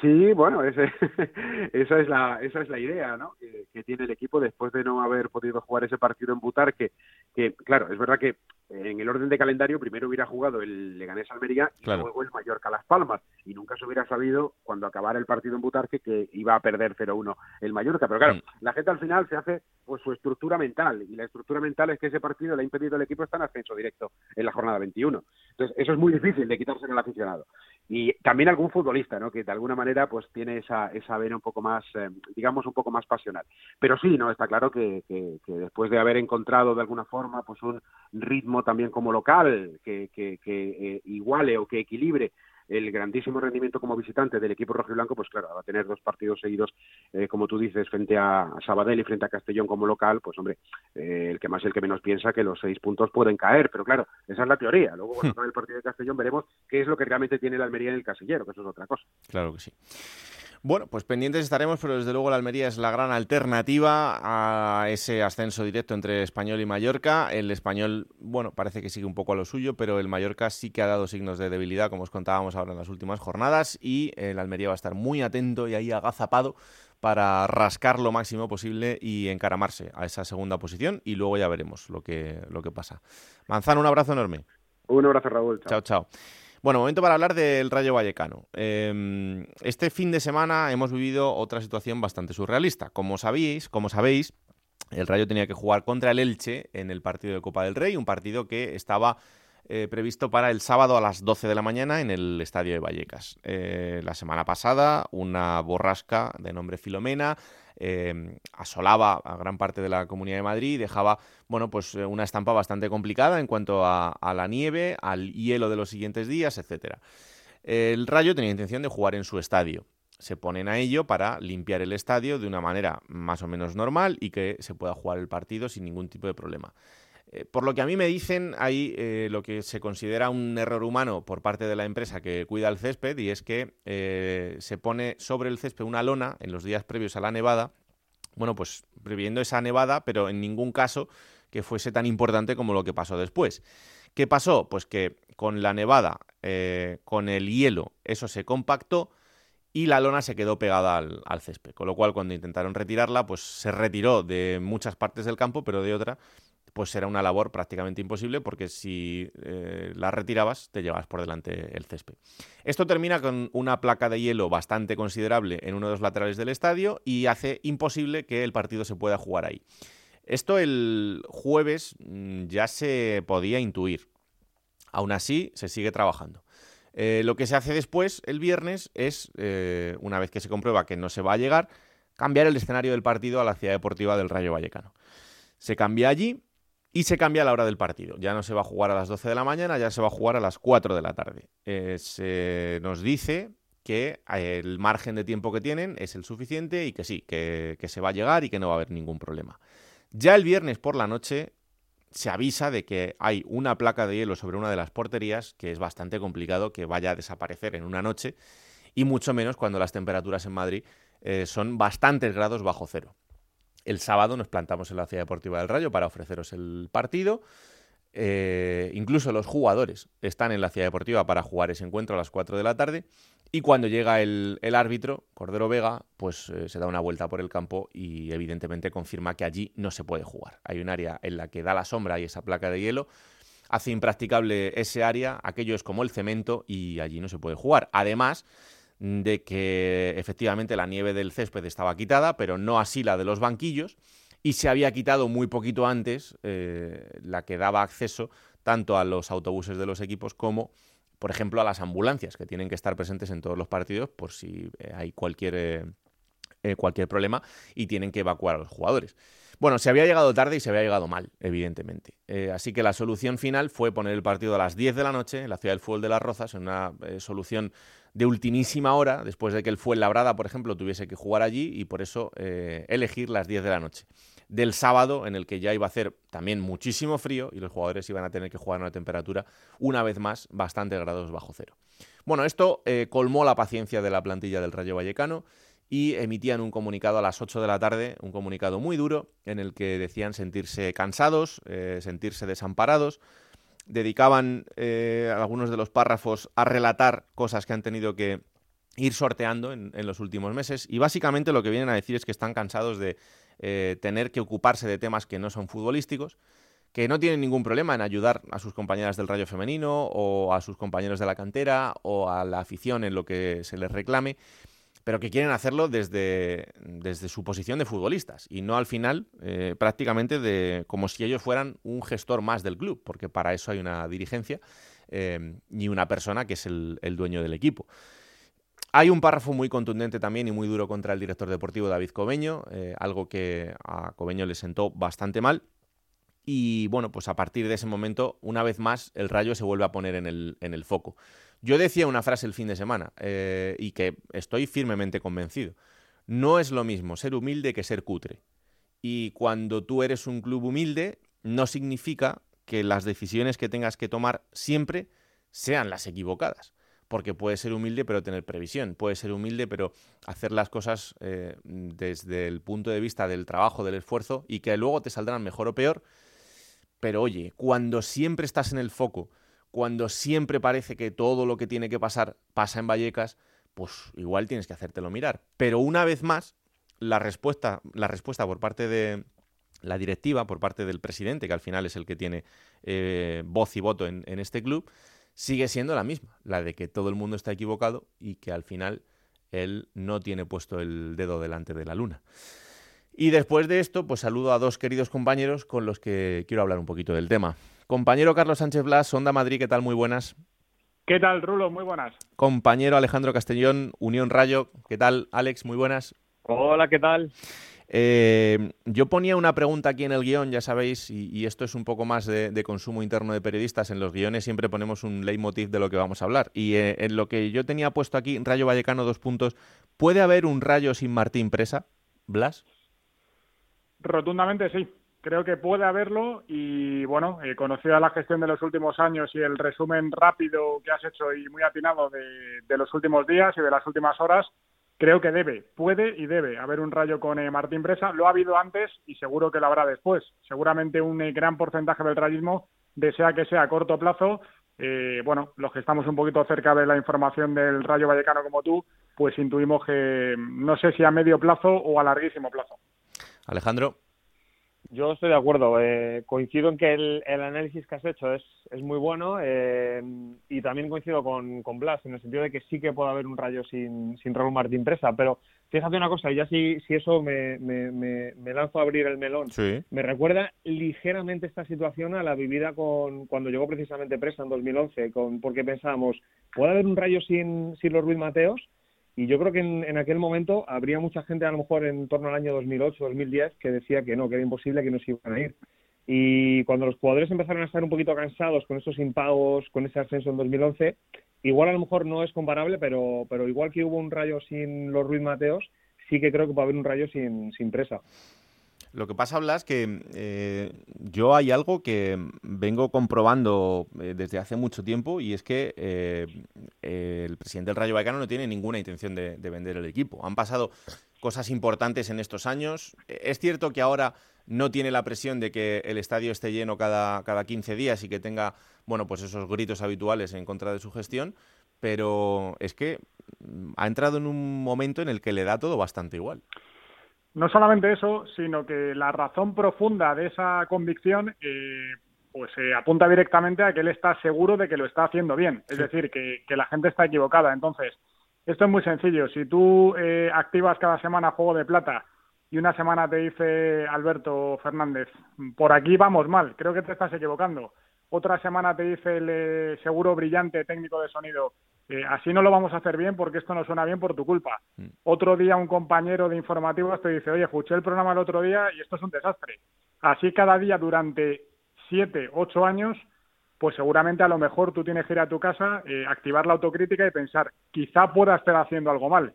Sí, bueno, ese, (laughs) esa es la esa es la idea, ¿no? Que, que, tiene el equipo después de no haber podido jugar ese partido en Butar, que, que claro, es verdad que en el orden de calendario primero hubiera jugado el Leganés Almería y luego el Mallorca Las Palmas. Y nunca se hubiera sabido cuando acabara el partido en Butarque que iba a perder 0-1 el Mallorca. Pero claro mm. la gente al final se hace pues su estructura mental. Y la estructura mental es que ese partido le ha impedido al equipo estar en ascenso directo en la jornada 21 entonces eso es muy difícil de quitarse en el aficionado. Y también algún futbolista no que de alguna manera pues tiene esa esa vena un poco más eh, digamos un poco más pasional. Pero sí no está claro que, que después de haber encontrado de alguna forma pues un ritmo también como local que, que, eh, iguale o que equilibre el grandísimo rendimiento como visitante del equipo rojo y blanco, pues claro, va a tener dos partidos seguidos, eh, como tú dices, frente a, Sabadell y frente a Castellón como local, pues hombre, eh, el que más y el que menos piensa que los seis puntos pueden caer, pero claro, esa es la teoría. Luego, cuando acabe el partido de Castellón, veremos qué es lo que realmente tiene la Almería en el casillero, que eso es otra cosa. Claro que sí. Bueno, pues pendientes estaremos, pero desde luego la Almería es la gran alternativa a ese ascenso directo entre Español y Mallorca. El Español, bueno, parece que sigue un poco a lo suyo, pero el Mallorca sí que ha dado signos de debilidad, como os contábamos ahora en las últimas jornadas, y el Almería va a estar muy atento y ahí agazapado para rascar lo máximo posible y encaramarse a esa segunda posición y luego ya veremos lo que, lo que pasa. Manzano, un abrazo enorme. Un abrazo, Raúl. chao. chao. Bueno, momento para hablar del Rayo Vallecano. Em, este fin de semana hemos vivido otra situación bastante surrealista. Como sabéis, como sabéis, el Rayo tenía que jugar contra el Elche en el partido de Copa del Rey, un partido que estaba eh, previsto para el sábado a las 12 de la mañana en el estadio de Vallecas. Eh, la semana pasada, una borrasca de nombre Filomena Em, asolaba a gran parte de la Comunidad de Madrid y dejaba bueno, pues, eh, una estampa bastante complicada en cuanto a, la nieve, al hielo de los siguientes días, etcétera. El Rayo tenía intención de jugar en su estadio. Se ponen a ello para limpiar el estadio de una manera más o menos normal y que se pueda jugar el partido sin ningún tipo de problema. Eh, por lo que a mí me dicen, hay eh, lo que se considera un error humano por parte de la empresa que cuida el césped y es que eh, se pone sobre el césped una lona en los días previos a la nevada, bueno, pues previendo esa nevada, pero en ningún caso que fuese tan importante como lo que pasó después. ¿Qué pasó? Pues que con la nevada, con el hielo, eso se compactó y la lona se quedó pegada al, al, césped. Con lo cual, cuando intentaron retirarla, pues se retiró de muchas partes del campo, pero de otra pues era una labor prácticamente imposible porque si eh, la retirabas te llevabas por delante el césped. Esto termina con una placa de hielo bastante considerable en uno de los laterales del estadio y hace imposible que el partido se pueda jugar ahí. Esto el jueves mm, ya se podía intuir. Aún así, se sigue trabajando. Eh, lo que se hace después, el viernes, es, eh, una vez que se comprueba que no se va a llegar, cambiar el escenario del partido a la ciudad deportiva del Rayo Vallecano. Se cambia allí y se cambia la hora del partido. Ya no se va a jugar a las 12 de la mañana, ya se va a jugar a las 4 de la tarde. Eh, se nos dice que eh, el margen de tiempo que tienen es el suficiente y que sí, que, se va a llegar y que no va a haber ningún problema. Ya el viernes por la noche se avisa de que hay una placa de hielo sobre una de las porterías que es bastante complicado que vaya a desaparecer en una noche y mucho menos cuando las temperaturas en Madrid eh, son bastantes grados bajo cero. El sábado nos plantamos en la Ciudad Deportiva del Rayo para ofreceros el partido. Eh, incluso los jugadores están en la Ciudad Deportiva para jugar ese encuentro a las 4 de la tarde. Y cuando llega el, árbitro, Cordero Vega, pues eh, se da una vuelta por el campo y evidentemente confirma que allí no se puede jugar. Hay un área en la que da la sombra y esa placa de hielo hace impracticable ese área, aquello es como el cemento y allí no se puede jugar. Además de que efectivamente la nieve del césped estaba quitada, pero no así la de los banquillos, y se había quitado muy poquito antes eh, la que daba acceso tanto a los autobuses de los equipos como, por ejemplo, a las ambulancias, que tienen que estar presentes en todos los partidos por si eh, hay cualquier, eh, cualquier problema y tienen que evacuar a los jugadores. Bueno, se había llegado tarde y se había llegado mal, evidentemente. así que la solución final fue poner el partido a las 10 de la noche en la ciudad del fútbol de las Rozas, en una solución de ultimísima hora, después de que el Fuenlabrada, por ejemplo, tuviese que jugar allí y por eso eh, elegir las 10 de la noche. Del sábado, en el que ya iba a hacer también muchísimo frío y los jugadores iban a tener que jugar a una temperatura, una vez más, bastante grados bajo cero. Bueno, esto eh, colmó la paciencia de la plantilla del Rayo Vallecano y emitían un comunicado a las 8 de la tarde, un comunicado muy duro, en el que decían sentirse cansados, eh, sentirse desamparados, dedicaban eh, algunos de los párrafos a relatar cosas que han tenido que ir sorteando en, los últimos meses. Y básicamente lo que vienen a decir es que están cansados de eh, tener que ocuparse de temas que no son futbolísticos, que no tienen ningún problema en ayudar a sus compañeras del rayo femenino o a sus compañeros de la cantera o a la afición en lo que se les reclame, pero que quieren hacerlo desde, desde su posición de futbolistas y no al final eh, prácticamente de como si ellos fueran un gestor más del club, porque para eso hay una dirigencia eh, y una persona que es el, dueño del equipo. Hay un párrafo muy contundente también y muy duro contra el director deportivo David Cobeño, eh, algo que a Cobeño le sentó bastante mal. Y bueno, pues a partir de ese momento, una vez más, el rayo se vuelve a poner en el, en el foco. Yo decía una frase el fin de semana eh, y que estoy firmemente convencido. No es lo mismo ser humilde que ser cutre. Y cuando tú eres un club humilde, no significa que las decisiones que tengas que tomar siempre sean las equivocadas. Porque puede ser humilde pero tener previsión, puede ser humilde pero hacer las cosas eh, desde el punto de vista del trabajo, del esfuerzo y que luego te saldrán mejor o peor. Pero oye, cuando siempre estás en el foco, cuando siempre parece que todo lo que tiene que pasar pasa en Vallecas, pues igual tienes que hacértelo mirar. Pero una vez más, la respuesta, la respuesta por parte de la directiva, por parte del presidente, que al final es el que tiene eh, voz y voto en, en este club, sigue siendo la misma, la de que todo el mundo está equivocado y que al final él no tiene puesto el dedo delante de la luna. Y después de esto, pues saludo a dos queridos compañeros con los que quiero hablar un poquito del tema. Compañero Carlos Sánchez Blas, Onda Madrid, ¿qué tal? Muy buenas. ¿Qué tal, Rulo? Muy buenas. Compañero Alejandro Castellón, Unión Rayo, ¿qué tal? Alex, muy buenas. Hola, ¿qué tal? Eh, yo ponía una pregunta aquí en el guion, ya sabéis, y, esto es un poco más de, consumo interno de periodistas. En los guiones siempre ponemos un leitmotiv de lo que vamos a hablar. Y eh, en lo que yo tenía puesto aquí, Rayo Vallecano, dos puntos. ¿Puede haber un Rayo sin Martín Presa? ¿Blas? Rotundamente sí creo que puede haberlo y bueno, eh, conocida la gestión de los últimos años y el resumen rápido que has hecho y muy atinado de, los últimos días y de las últimas horas, creo que debe, puede y debe haber un rayo con eh, Martín Presa. Lo ha habido antes y seguro que lo habrá después. Seguramente un eh, gran porcentaje del rayismo desea que sea a corto plazo. Eh, bueno, los que estamos un poquito cerca de la información del Rayo Vallecano como tú, pues intuimos que no sé si a medio plazo o a larguísimo plazo. Alejandro. Yo estoy de acuerdo. Eh, coincido en que el, análisis que has hecho es, es muy bueno eh, y también coincido con, con, Blas en el sentido de que sí que puede haber un rayo sin, sin Raúl Martín Presa. Pero fíjate una cosa, ya si, si eso me, me, me, lanzo a abrir el melón, me recuerda ligeramente esta situación a la vivida con cuando llegó precisamente Presa en 2011, con, porque pensábamos, ¿puede haber un rayo sin, sin los Ruiz Mateos? Y yo creo que en, aquel momento habría mucha gente, a lo mejor en torno al año 2008, 2010, que decía que no, que era imposible, que no se iban a ir. Y cuando los jugadores empezaron a estar un poquito cansados con esos impagos, con ese ascenso en 2011, igual a lo mejor no es comparable, pero, pero igual que hubo un rayo sin los Ruiz Mateos, sí que creo que puede haber un rayo sin, sin presa. Lo que pasa, Blas, que eh, yo hay algo que vengo comprobando eh, desde hace mucho tiempo y es que eh, el presidente del Rayo Vallecano no tiene ninguna intención de, vender el equipo. Han pasado cosas importantes en estos años. Es cierto que ahora no tiene la presión de que el estadio esté lleno cada, cada 15 días y que tenga, bueno, pues esos gritos habituales en contra de su gestión, pero es que ha entrado en un momento en el que le da todo bastante igual. No solamente eso, sino que la razón profunda de esa convicción eh, pues eh, apunta directamente a que él está seguro de que lo está haciendo bien, es decir, que, la gente está equivocada. Entonces, esto es muy sencillo. Si tú eh, activas cada semana Juego de Plata y una semana te dice Alberto Fernández, por aquí vamos mal, creo que te estás equivocando. Otra semana te dice el eh, seguro brillante técnico de sonido, así no lo vamos a hacer bien porque esto no suena bien por tu culpa. Mm. Otro día un compañero de informativos te dice, oye, escuché el programa el otro día y esto es un desastre. Así cada día durante siete, ocho años, pues seguramente a lo mejor tú tienes que ir a tu casa, eh, activar la autocrítica y pensar, quizá pueda estar haciendo algo mal.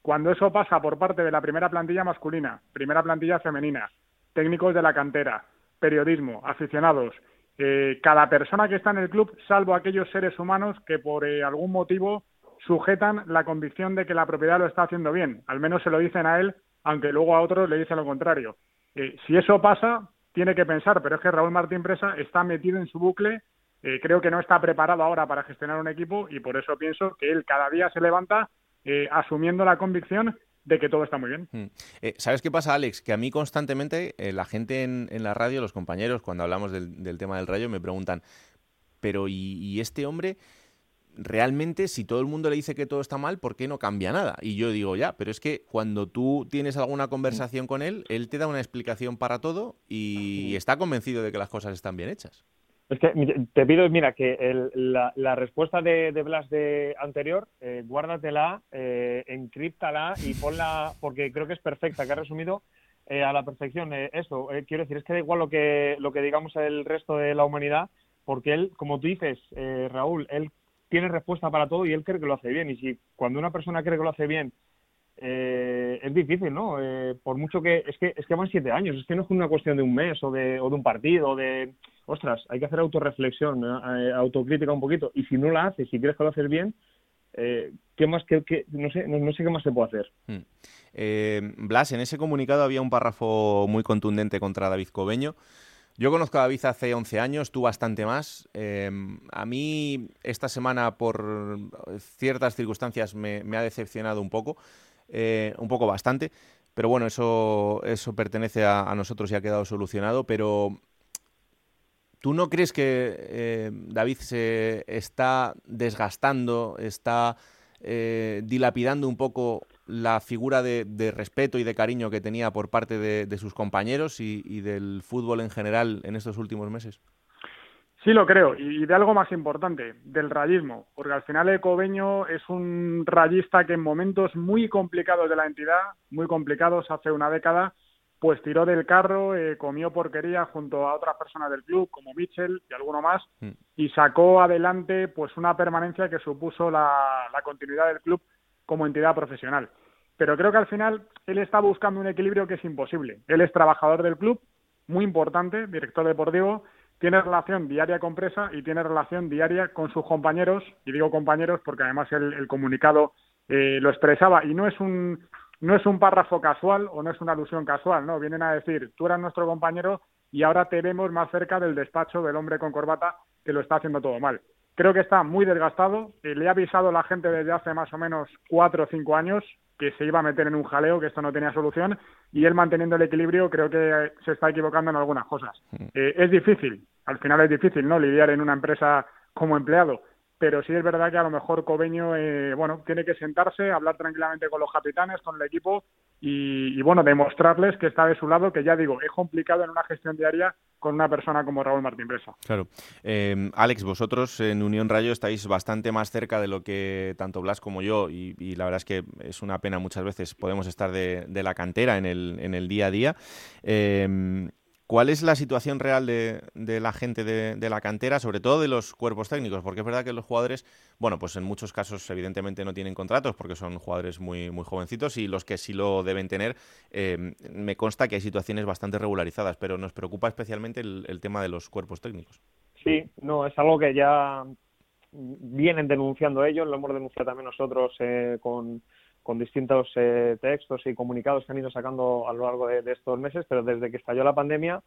Cuando eso pasa por parte de la primera plantilla masculina, primera plantilla femenina, técnicos de la cantera, periodismo, aficionados, eh, cada persona que está en el club, salvo aquellos seres humanos que por eh, algún motivo sujetan la convicción de que la propiedad lo está haciendo bien. Al menos se lo dicen a él, aunque luego a otros le dicen lo contrario. si eso pasa, tiene que pensar, pero es que Raúl Martín Presa está metido en su bucle, eh, creo que no está preparado ahora para gestionar un equipo y por eso pienso que él cada día se levanta eh, asumiendo la convicción de que todo está muy bien. Hmm. Eh, ¿Sabes qué pasa, Alex? Que a mí constantemente la gente en, la radio, los compañeros, cuando hablamos del, tema del rayo, me preguntan, pero ¿y este hombre? realmente si todo el mundo le dice que todo está mal, ¿por qué no cambia nada? Y yo digo, ya, pero es que cuando tú tienes alguna conversación con él, él te da una explicación para todo y está convencido de que las cosas están bien hechas. Es que te pido, mira, que la, respuesta de, Blas de anterior, eh, guárdatela, eh, encriptala y ponla, porque creo que es perfecta, que ha resumido eh, a la perfección eh, eso. quiero decir, es que da igual lo que, lo que digamos el resto de la humanidad, porque él, como tú dices, Raúl, él tiene respuesta para todo y él cree que lo hace bien. Y si cuando una persona cree que lo hace bien, eh, es difícil, ¿no? Eh, por mucho que es que es que van siete años, es que no es una cuestión de un mes o de, o de un partido, o de ostras, hay que hacer autorreflexión, eh, autocrítica un poquito. Y si no la haces, si crees que lo haces bien, ¿qué más que, no sé no, sé qué más se puede hacer? Hmm. Blas, en ese comunicado había un párrafo muy contundente contra David Cobeño. Yo conozco a David hace 11 años, tú bastante más. A mí esta semana, por ciertas circunstancias, me, ha decepcionado un poco, eh, un poco bastante, pero bueno, eso, eso pertenece a, nosotros y ha quedado solucionado, pero ¿tú no crees que eh, David se está desgastando, está eh, dilapidando un poco la figura de, respeto y de cariño que tenía por parte de, sus compañeros y, del fútbol en general en estos últimos meses? Sí, lo creo, y de algo más importante, del rayismo, porque al final Ecobeño es un rayista que en momentos muy complicados de la entidad, muy complicados hace una década, pues tiró del carro, eh, comió porquería junto a otras personas del club, como Mitchell y alguno más, mm. y sacó adelante pues una permanencia que supuso la continuidad del club como entidad profesional. Pero creo que al final él está buscando un equilibrio que es imposible. Él es trabajador del club, muy importante, director deportivo, tiene relación diaria con Presa y tiene relación diaria con sus compañeros, y digo compañeros porque además el, comunicado eh, lo expresaba, y no es un no es un párrafo casual o no es una alusión casual, no, vienen a decir, tú eras nuestro compañero y ahora te vemos más cerca del despacho del hombre con corbata que lo está haciendo todo mal. Creo que está muy desgastado. Eh, le ha avisado a la gente desde hace más o menos cuatro o cinco años que se iba a meter en un jaleo, que esto no tenía solución, y él manteniendo el equilibrio creo que se está equivocando en algunas cosas. Mm. Eh, es difícil, al final es difícil, ¿no? Lidiar en una empresa como empleado, pero sí es verdad que a lo mejor Cobeño, eh, bueno, tiene que sentarse, hablar tranquilamente con los capitanes, con el equipo y, bueno, demostrarles que está de su lado, que ya digo, es complicado en una gestión diaria con una persona como Raúl Martín Presa. Claro. Eh, Alex, vosotros en Unión Rayo estáis bastante más cerca de lo que tanto Blas como yo, y, la verdad es que es una pena muchas veces podemos estar de, la cantera en el, en el día a día. Eh, ¿Cuál es la situación real de, la gente de, la cantera, sobre todo de los cuerpos técnicos? Porque es verdad que los jugadores, bueno, pues en muchos casos evidentemente no tienen contratos porque son jugadores muy, muy jovencitos y los que sí lo deben tener, eh, me consta que hay situaciones bastante regularizadas, pero nos preocupa especialmente el, tema de los cuerpos técnicos. Sí, no, es algo que ya vienen denunciando ellos, lo hemos denunciado también nosotros eh, con con distintos eh, textos y comunicados que han ido sacando a lo largo de, estos meses, pero desde que estalló la pandemia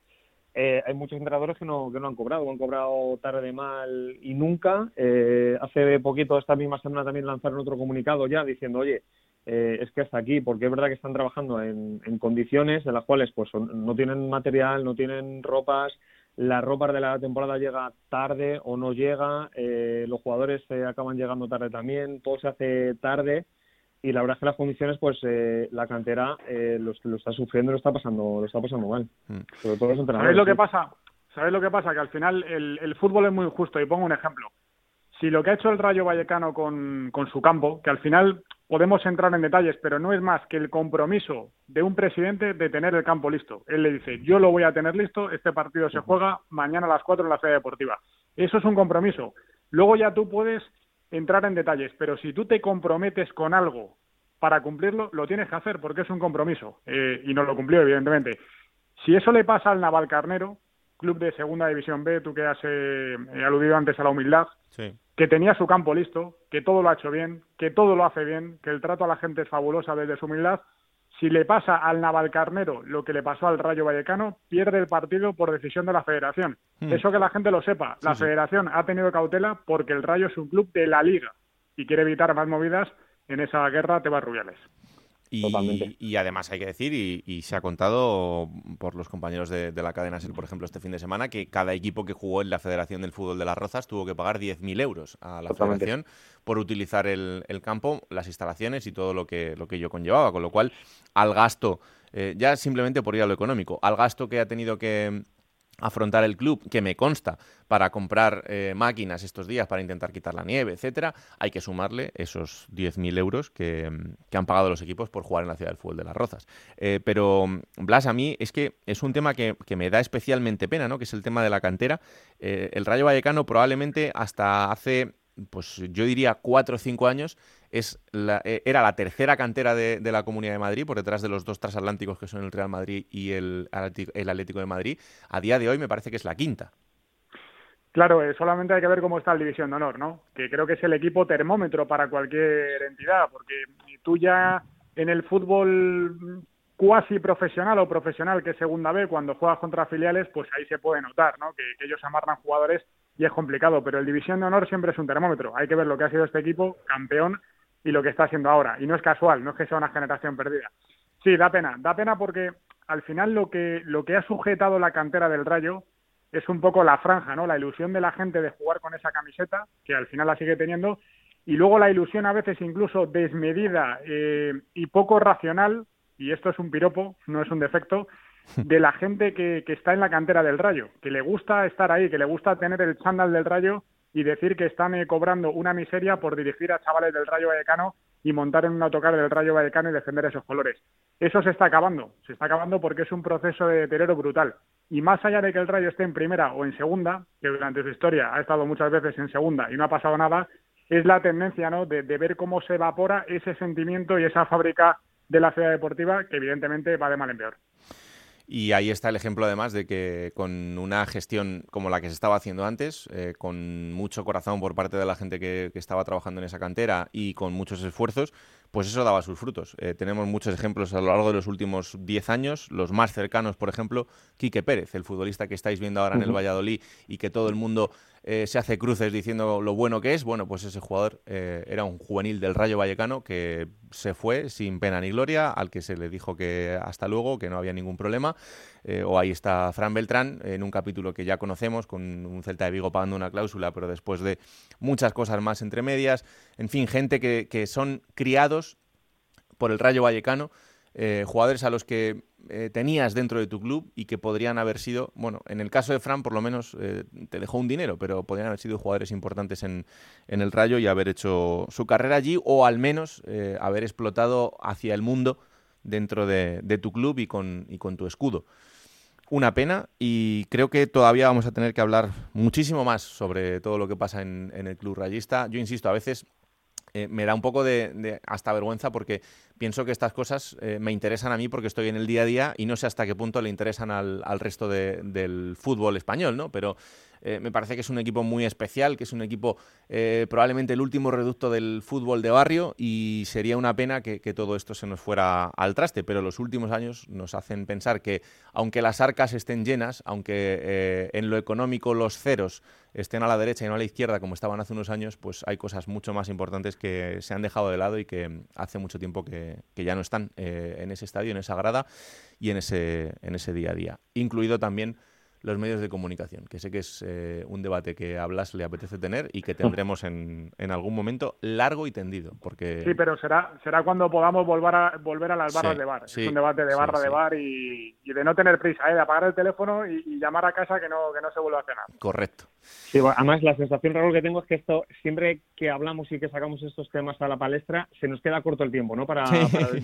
eh, hay muchos entrenadores que no, que no han cobrado, han cobrado tarde, mal y nunca. Eh, hace poquito, esta misma semana, también lanzaron otro comunicado ya diciendo, oye, es que hasta aquí, porque es verdad que están trabajando en, en condiciones en las cuales pues no tienen material, no tienen ropas, la ropa de la temporada llega tarde o no llega, eh, los jugadores eh, acaban llegando tarde también, todo se hace tarde y la verdad es que las condiciones, pues eh, la cantera lo, está sufriendo, lo está pasando, lo está pasando mal. Mm. Sobre todo los ¿Sabéis lo que pasa? ¿Sabéis lo que pasa? Que al final el, el fútbol es muy injusto y pongo un ejemplo. Si lo que ha hecho el Rayo Vallecano con, con su campo, que al final podemos entrar en detalles, pero no es más que el compromiso de un presidente de tener el campo listo. Él le dice, yo lo voy a tener listo, este partido se juega mañana a las 4 en la sede deportiva. Eso es un compromiso. Luego ya tú puedes entrar en detalles, pero si tú te comprometes con algo para cumplirlo, lo tienes que hacer porque es un compromiso. Eh, y no lo cumplió, evidentemente. Si eso le pasa al Navalcarnero, club de Segunda División B, tú que has eh, aludido antes a la humildad, sí que tenía su campo listo, que todo lo ha hecho bien, que todo lo hace bien, que el trato a la gente es fabulosa desde su humildad. Si le pasa al Navalcarnero lo que le pasó al Rayo Vallecano, pierde el partido por decisión de la federación. Hmm. Eso que la gente lo sepa. La federación ha tenido cautela porque el Rayo es un club de la liga y quiere evitar más movidas en esa guerra Tebas Rubiales. Y, además hay que decir, y, se ha contado por los compañeros de, la cadena SER, por ejemplo, este fin de semana, que cada equipo que jugó en la Federación del Fútbol de las Rozas tuvo que pagar 10.000 euros a la Federación por utilizar el, campo, las instalaciones y todo lo que, lo que ello conllevaba. Con lo cual, al gasto, eh, ya simplemente por ir a lo económico, al gasto que ha tenido que afrontar el club, que me consta, para comprar eh, máquinas estos días para intentar quitar la nieve, etcétera, hay que sumarle esos 10.000 euros que, han pagado los equipos por jugar en la ciudad del fútbol de las Rozas. Eh, pero, Blas, a mí es que es un tema que, me da especialmente pena, ¿no? que es el tema de la cantera. Eh, el Rayo Vallecano probablemente hasta hace pues yo diría cuatro o cinco años, es eh, era la tercera cantera de, la Comunidad de Madrid, por detrás de los dos transatlánticos que son el Real Madrid y el, Atlético de Madrid. A día de hoy me parece que es la quinta. Claro, eh, solamente hay que ver cómo está el División de Honor, ¿no? Que creo que es el equipo termómetro para cualquier entidad, porque tú ya en el fútbol cuasi profesional o profesional que es segunda B, cuando juegas contra filiales, pues ahí se puede notar, ¿no? Que ellos amarran jugadores y es complicado, pero el División de Honor siempre es un termómetro. Hay que ver lo que ha sido este equipo, campeón, y lo que está haciendo ahora. Y no es casual, no es que sea una generación perdida. Sí, da pena, da pena porque al final lo que, lo que ha sujetado la cantera del Rayo es un poco la franja, ¿no? La ilusión de la gente de jugar con esa camiseta, que al final la sigue teniendo, y luego la ilusión a veces incluso desmedida eh, y poco racional, y esto es un piropo, no es un defecto, de la gente que, que, está en la cantera del Rayo, que le gusta estar ahí, que le gusta tener el chándal del Rayo y decir que están eh, cobrando una miseria por dirigir a chavales del Rayo Vallecano y montar en un autocar del Rayo Vallecano y defender esos colores. Eso se está acabando, se está acabando porque es un proceso de deterioro brutal. Y más allá de que el Rayo esté en primera o en segunda, que durante su historia ha estado muchas veces en segunda y no ha pasado nada, es la tendencia ¿no? de, de ver cómo se evapora ese sentimiento y esa fábrica de la ciudad deportiva que evidentemente va de mal en peor. Y ahí está el ejemplo además de que con una gestión como la que se estaba haciendo antes, eh, con mucho corazón por parte de la gente que, estaba trabajando en esa cantera y con muchos esfuerzos, pues eso daba sus frutos. Eh, tenemos muchos ejemplos a lo largo de los últimos 10 años, los más cercanos, por ejemplo, Quique Pérez, el futbolista que estáis viendo ahora en el Valladolid y que todo el mundo eh, se hace cruces diciendo lo bueno que es. Bueno, pues ese jugador eh, era un juvenil del Rayo Vallecano que se fue sin pena ni gloria, al que se le dijo que hasta luego, que no había ningún problema. o ahí está Fran Beltrán, en un capítulo que ya conocemos, con un Celta de Vigo pagando una cláusula, pero después de muchas cosas más entre medias. En fin, gente que, que son criados por el Rayo Vallecano, eh, jugadores a los que eh, tenías dentro de tu club y que podrían haber sido, bueno, en el caso de Fran por lo menos eh, te dejó un dinero, pero podrían haber sido jugadores importantes en, el Rayo y haber hecho su carrera allí o al menos haber explotado hacia el mundo dentro de, tu club y con, con tu escudo una pena y creo que todavía vamos a tener que hablar muchísimo más sobre todo lo que pasa en, en el club rayista. Yo insisto, a veces eh, me da un poco de, hasta vergüenza porque pienso que estas cosas eh, me interesan a mí porque estoy en el día a día y no sé hasta qué punto le interesan al, resto del fútbol español, ¿no? Pero eh, me parece que es un equipo muy especial, que es un equipo eh, probablemente el último reducto del fútbol de barrio y sería una pena que, todo esto se nos fuera al traste, pero los últimos años nos hacen pensar que aunque las arcas estén llenas, aunque eh, en lo económico los ceros estén a la derecha y no a la izquierda como estaban hace unos años, pues hay cosas mucho más importantes que se han dejado de lado y que hace mucho tiempo que, ya no están en ese estadio, en esa grada y en ese, en ese día a día, incluido también los medios de comunicación, que sé que es eh, un debate que a Blas le apetece tener y que tendremos en, en, algún momento largo y tendido. Porque... Sí, pero será será cuando podamos volver a, volver a las barras de bar. es un debate de barra de bar y, de no tener prisa, ¿eh? de apagar el teléfono y, llamar a casa que no, que no se vuelva a cenar. Correcto. Sí, además la sensación, Raúl, que tengo es que esto, siempre que hablamos y que sacamos estos temas a la palestra, se nos queda corto el tiempo, ¿no? Para,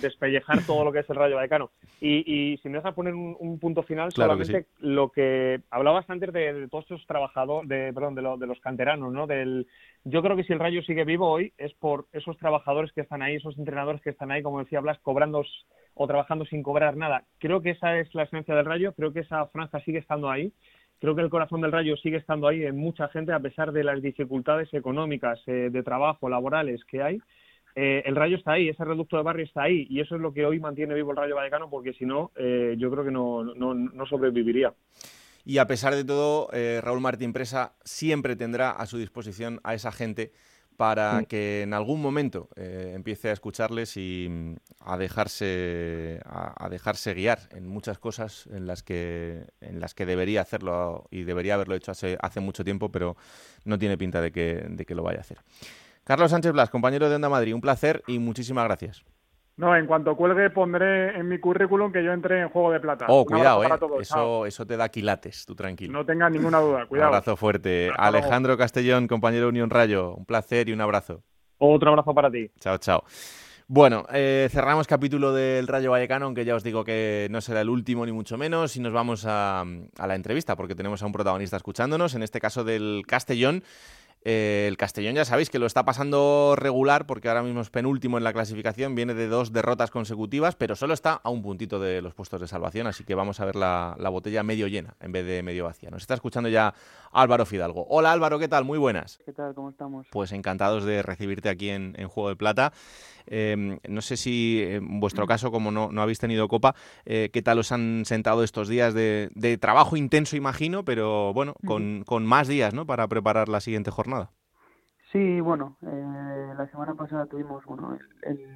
despellejar todo lo que es el Rayo Vallecano. Y, y si me a poner un, punto final, solamente lo que hablabas antes de, todos estos trabajadores, de, perdón, de, de los canteranos, ¿no? Del, yo creo que si el Rayo sigue vivo hoy es por esos trabajadores que están ahí, esos entrenadores que están ahí, como decía Blas, cobrando o trabajando sin cobrar nada. Creo que esa es la esencia del Rayo, creo que esa franja sigue estando ahí creo que el corazón del Rayo sigue estando ahí en mucha gente a pesar de las dificultades económicas, eh, de trabajo, laborales que hay. Eh, el Rayo está ahí, ese reducto de barrio está ahí y eso es lo que hoy mantiene vivo el Rayo Vallecano porque si no, eh, yo creo que no, no, sobreviviría. Y a pesar de todo, Raúl Martín Presa siempre tendrá a su disposición a esa gente para que en algún momento eh, empiece a escucharles y mm, a dejarse a, dejarse guiar en muchas cosas en las que en las que debería hacerlo y debería haberlo hecho hace, hace mucho tiempo pero no tiene pinta de que, de que lo vaya a hacer. Carlos Sánchez Blas compañero de Onda Madrid un placer y muchísimas gracias no, en cuanto cuelgue pondré en mi currículum que yo entré en Juego de Plata. Oh, cuidado, eh. Eso, eso te da quilates, tú tranquilo. No tengas ninguna duda, (laughs) cuidado. Un abrazo fuerte. Alejandro Castellón, compañero Unión Rayo, un placer y un abrazo. Otro abrazo para ti. Chao, chao. Bueno, eh, cerramos capítulo del Rayo Vallecano, aunque ya os digo que no será el último ni mucho menos, y nos vamos a, a la entrevista, porque tenemos a un protagonista escuchándonos, en este caso del Castellón, eh, el Castellón ya sabéis que lo está pasando regular porque ahora mismo es penúltimo en la clasificación, viene de dos derrotas consecutivas, pero solo está a un puntito de los puestos de salvación, así que vamos a ver la, botella medio llena en vez de medio vacía. Nos está escuchando ya Álvaro Fidalgo. Hola Álvaro, ¿qué tal? Muy buenas. ¿Qué tal? ¿Cómo estamos? Pues encantados de recibirte aquí en, Juego de Plata. Em, no sé si en vuestro caso, como no, habéis tenido copa, eh, ¿qué tal os han sentado estos días de, trabajo intenso, imagino, pero bueno, con, con más días ¿no? para preparar la siguiente jornada? Sí, bueno, eh, la semana pasada tuvimos bueno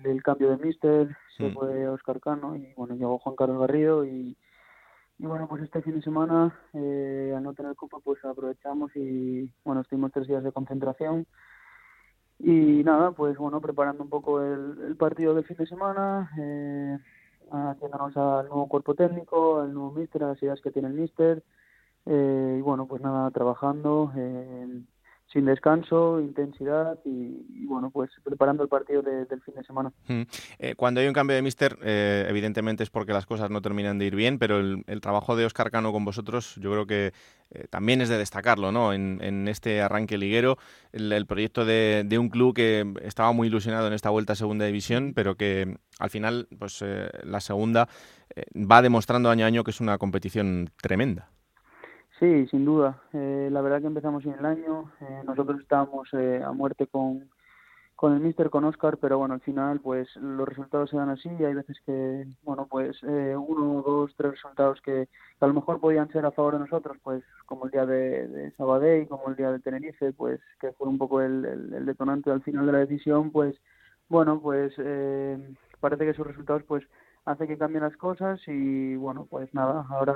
el, cambio de mister, se fue Oscar Cano y bueno llegó Juan Carlos Garrido y, y bueno pues este fin de semana eh, al no tener copa pues aprovechamos y bueno estuvimos tres días de concentración. Y nada pues bueno preparando un poco el, partido del fin de semana eh, haciéndonos al nuevo cuerpo técnico, al nuevo mister, a las ideas que tiene el mister eh, y bueno pues nada trabajando eh, sin descanso, intensidad y, bueno, pues preparando el partido del fin de semana. Hmm. Eh, cuando hay un cambio de mister, eh, evidentemente es porque las cosas no terminan de ir bien, pero el, trabajo de Oscar Cano con vosotros yo creo que eh, también es de destacarlo, ¿no? En, este arranque liguero, el, proyecto de, un club que estaba muy ilusionado en esta vuelta a segunda división, pero que al final, pues la segunda va demostrando año a año que es una competición tremenda. Sí, sin duda. Eh, la verdad que empezamos bien el año. Eh, nosotros estábamos eh, a muerte con, con el Mister, con Oscar, pero bueno, al final pues los resultados se dan así y hay veces que, bueno, pues uno, dos, tres resultados que, a lo mejor podían ser a favor de nosotros, pues como el día de, de Sabadell, como el día de Tenerife, pues que fue un poco el, el, detonante al final de la decisión, pues bueno, pues parece que esos resultados pues hace que cambien las cosas y bueno, pues nada, ahora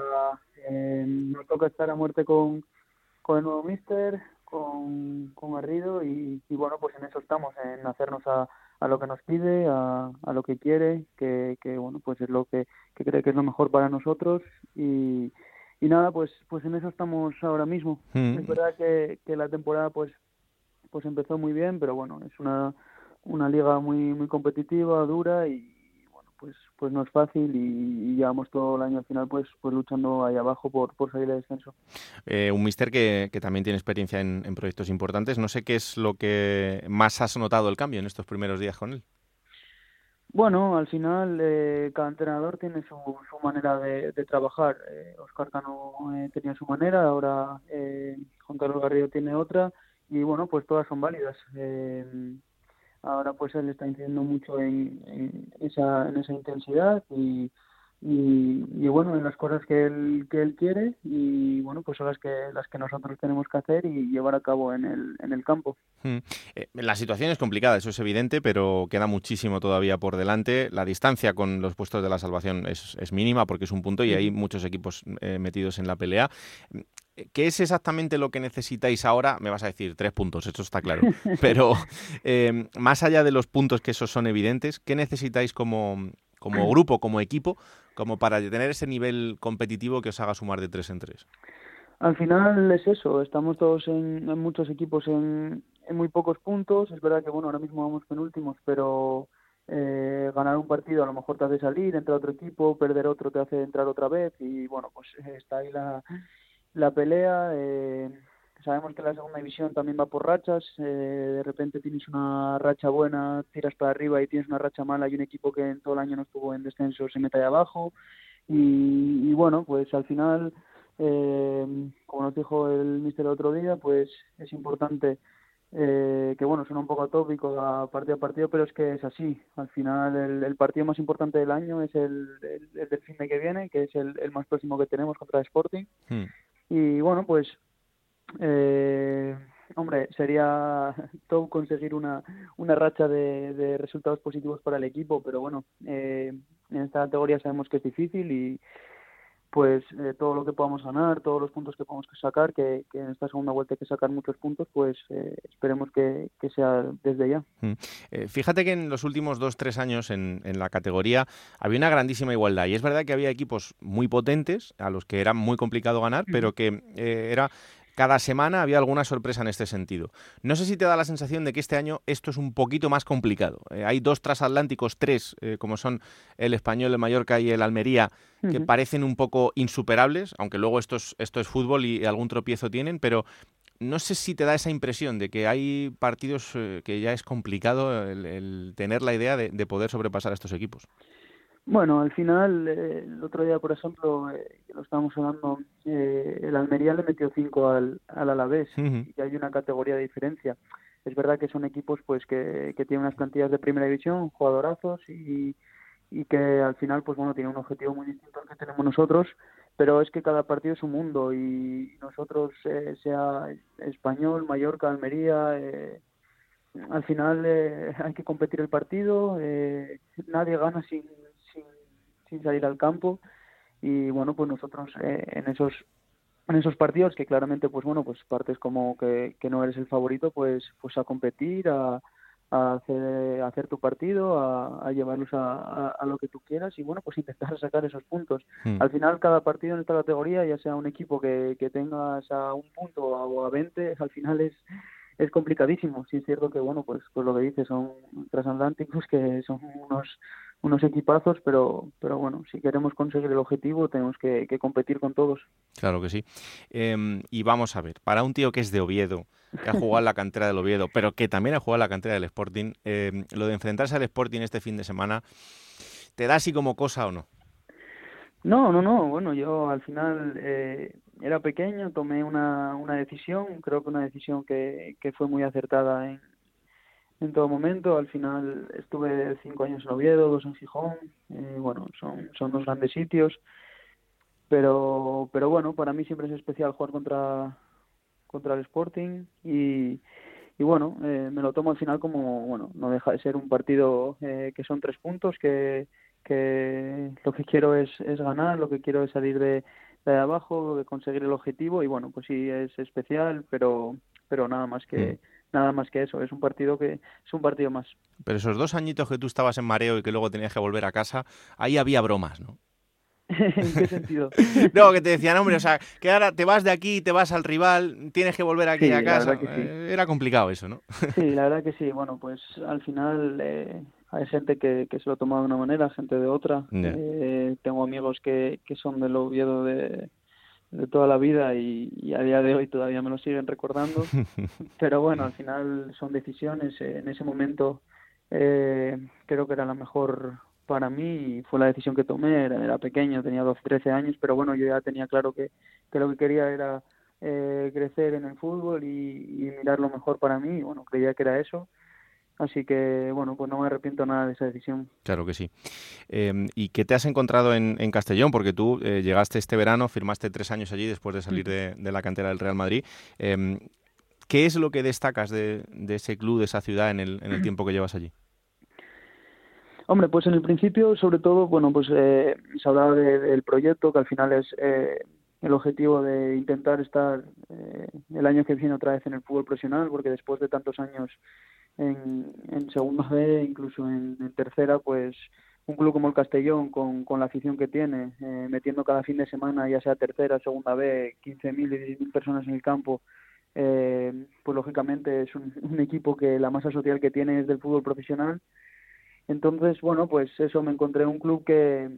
eh, nos toca estar a muerte con, con el nuevo mister, con, con Garrido y, bueno, pues en eso estamos, en hacernos a, a lo que nos pide, a, a lo que quiere, que, que bueno, pues es lo que, que cree que es lo mejor para nosotros y, y nada, pues pues en eso estamos ahora mismo. Mm. Es verdad que, que la temporada pues pues empezó muy bien, pero bueno, es una, una liga muy muy competitiva, dura y, pues pues no es fácil y, llevamos todo el año al final pues pues luchando ahí abajo por, por salir de descenso. Eh, un mister que, que, también tiene experiencia en, proyectos importantes. No sé qué es lo que más has notado el cambio en estos primeros días con él. Bueno, al final eh, cada entrenador tiene su, su manera de, trabajar. Eh, Oscar Cano eh, tenía su manera, ahora eh, Juan Carlos Garrido tiene otra y bueno, pues todas son válidas. Eh, ahora pues él está incidiendo mucho en, en, esa, en esa intensidad y, y, bueno, en las cosas que él, que él quiere y bueno, pues son las que, las que nosotros tenemos que hacer y llevar a cabo en el, en el campo. Hmm. Eh, la situación es complicada, eso es evidente, pero queda muchísimo todavía por delante. La distancia con los puestos de la salvación es, es mínima porque es un punto y hay muchos equipos eh, metidos en la pelea. ¿Qué es exactamente lo que necesitáis ahora? Me vas a decir tres puntos, esto está claro. (laughs) Pero eh, más allá de los puntos que esos son evidentes, ¿qué necesitáis como, como (clears throat) grupo, como equipo, como para tener ese nivel competitivo que os haga sumar de tres en tres? Al final es eso, estamos todos en, muchos equipos en, muy pocos puntos, es verdad que bueno, ahora mismo vamos penúltimos, pero eh, ganar un partido a lo mejor te hace salir, entrar otro equipo, perder otro te hace entrar otra vez y bueno, pues está ahí la, la pelea. Eh, sabemos que la segunda división también va por rachas. Eh, de repente tienes una racha buena, tiras para arriba y tienes una racha mala y un equipo que en todo el año no estuvo en descenso se mete ahí abajo. Y, bueno, pues al final, eh, como nos dijo el mister el otro día, pues es importante eh, que bueno, suena un poco atópico a partido a partido, pero es que es así. Al final el, el partido más importante del año es el, el, del fin de que viene, que es el, el más próximo que tenemos contra Sporting. Hmm. Y bueno, pues, eh, hombre, sería (laughs) todo conseguir una, una racha de, de resultados positivos para el equipo, pero bueno, eh, en esta categoría sabemos que es difícil y pues eh, todo lo que podamos ganar, todos los puntos que podamos sacar, que, que en esta segunda vuelta hay que sacar muchos puntos, pues eh, esperemos que, que, sea desde ya. Mm. Eh, fíjate que en los últimos dos, tres años en, en, la categoría había una grandísima igualdad y es verdad que había equipos muy potentes a los que era muy complicado ganar, pero que era cada semana había alguna sorpresa en este sentido. No sé si te da la sensación de que este año esto es un poquito más complicado. Eh, hay dos transatlánticos, tres, eh, como son el español, el Mallorca y el Almería, que parecen un poco insuperables, aunque luego esto es, esto es fútbol y algún tropiezo tienen, pero no sé si te da esa impresión de que hay partidos eh, que ya es complicado el, tener la idea de poder sobrepasar a estos equipos. Bueno, al final, eh, el otro día, por ejemplo, eh, lo estábamos hablando, eh, el Almería le metió cinco al, al Alavés y hay una categoría de diferencia. Es verdad que son equipos pues que, que tienen unas plantillas de primera división, jugadorazos y, y que al final, pues bueno, tienen un objetivo muy distinto al que tenemos nosotros, pero es que cada partido es un mundo y nosotros, eh, sea español, Mallorca, Almería, eh, al final eh, (laughs) hay que competir el partido, eh, nadie gana sin sin salir al campo y bueno pues nosotros eh, en esos en esos partidos que claramente pues bueno pues partes como que, que no eres el favorito pues pues a competir a, a hacer, a hacer tu partido, a, a llevarlos a, a, lo que tú quieras y bueno, pues intentar sacar esos puntos. Hmm. Al final cada partido en esta categoría, ya sea un equipo que, que tengas a un punto o a 20, (laughs) al final es es complicadísimo. Sí es cierto que bueno, pues pues lo que dices son transatlánticos que son unos unos equipazos, pero, pero bueno, si queremos conseguir el objetivo tenemos que, competir con todos. Claro que sí. Em, y vamos a ver, para un tío que es de Oviedo, que ha jugado en la (laughs) cantera del Oviedo, pero que también ha jugado en la cantera del Sporting, em, lo de enfrentarse al Sporting este fin de semana, ¿te da así como cosa o no? No, no, no. Bueno, yo al final eh, era pequeño, tomé una, una decisión, creo que una decisión que, que fue muy acertada en, en todo momento. Al final estuve cinco años en Oviedo, dos en Gijón. Eh, bueno, son, son dos grandes sitios. Pero, pero bueno, para mí siempre es especial jugar contra, contra el Sporting y, y bueno, eh, me lo tomo al final como, bueno, no deja de ser un partido eh, que son tres puntos, que, que lo que quiero es, es ganar, lo que quiero es salir de, de abajo, conseguir el objetivo y bueno, pues sí es especial, pero, pero nada más que... Mm nada más que eso, es un partido que es un partido más. Pero esos dos añitos que tú estabas en mareo y que luego tenías que volver a casa, ahí había bromas, ¿no? (laughs) ¿En qué sentido? (laughs) no, que te decían, hombre, o sea, que ahora te vas de aquí, te vas al rival, tienes que volver aquí a casa. Eh, era complicado eso, ¿no? sí, la verdad que sí. Bueno, pues al final eh, hay gente que, que se lo toma de una manera, gente de otra. Eh, tengo amigos que, que son del Oviedo de, de toda la vida y, a día de hoy todavía me lo siguen recordando. (laughs) Pero bueno, al final son decisiones. En ese momento eh, creo que era la mejor para mí y fue la decisión que tomé. Era, era pequeño, tenía 12, 13 años, pero bueno, yo ya tenía claro que, que lo que quería era eh, crecer en el fútbol y, y mirar lo mejor para mí. Bueno, creía que era eso. Así que, bueno, pues no me arrepiento nada de esa decisión. Claro que sí. Eh, ¿Y qué te has encontrado en, en Castellón? Porque tú eh, llegaste este verano, firmaste tres años allí después de salir de, de la cantera del Real Madrid. Eh, ¿Qué es lo que destacas de, de, ese club, de esa ciudad, en el, en el tiempo que llevas allí? Hombre, pues en el principio, sobre todo, bueno, pues eh, se hablaba de, del proyecto, que al final es eh, el objetivo de intentar estar eh, el año que viene otra vez en el fútbol profesional, porque después de tantos años en, en segunda B, incluso en, en, tercera, pues un club como el Castellón, con, con la afición que tiene, eh, metiendo cada fin de semana, ya sea tercera, segunda B, 15.000 y 16.000 personas en el campo, eh, pues lógicamente es un, (laughs) un equipo que la masa social que tiene es del fútbol profesional entonces, bueno, pues eso, me encontré un club que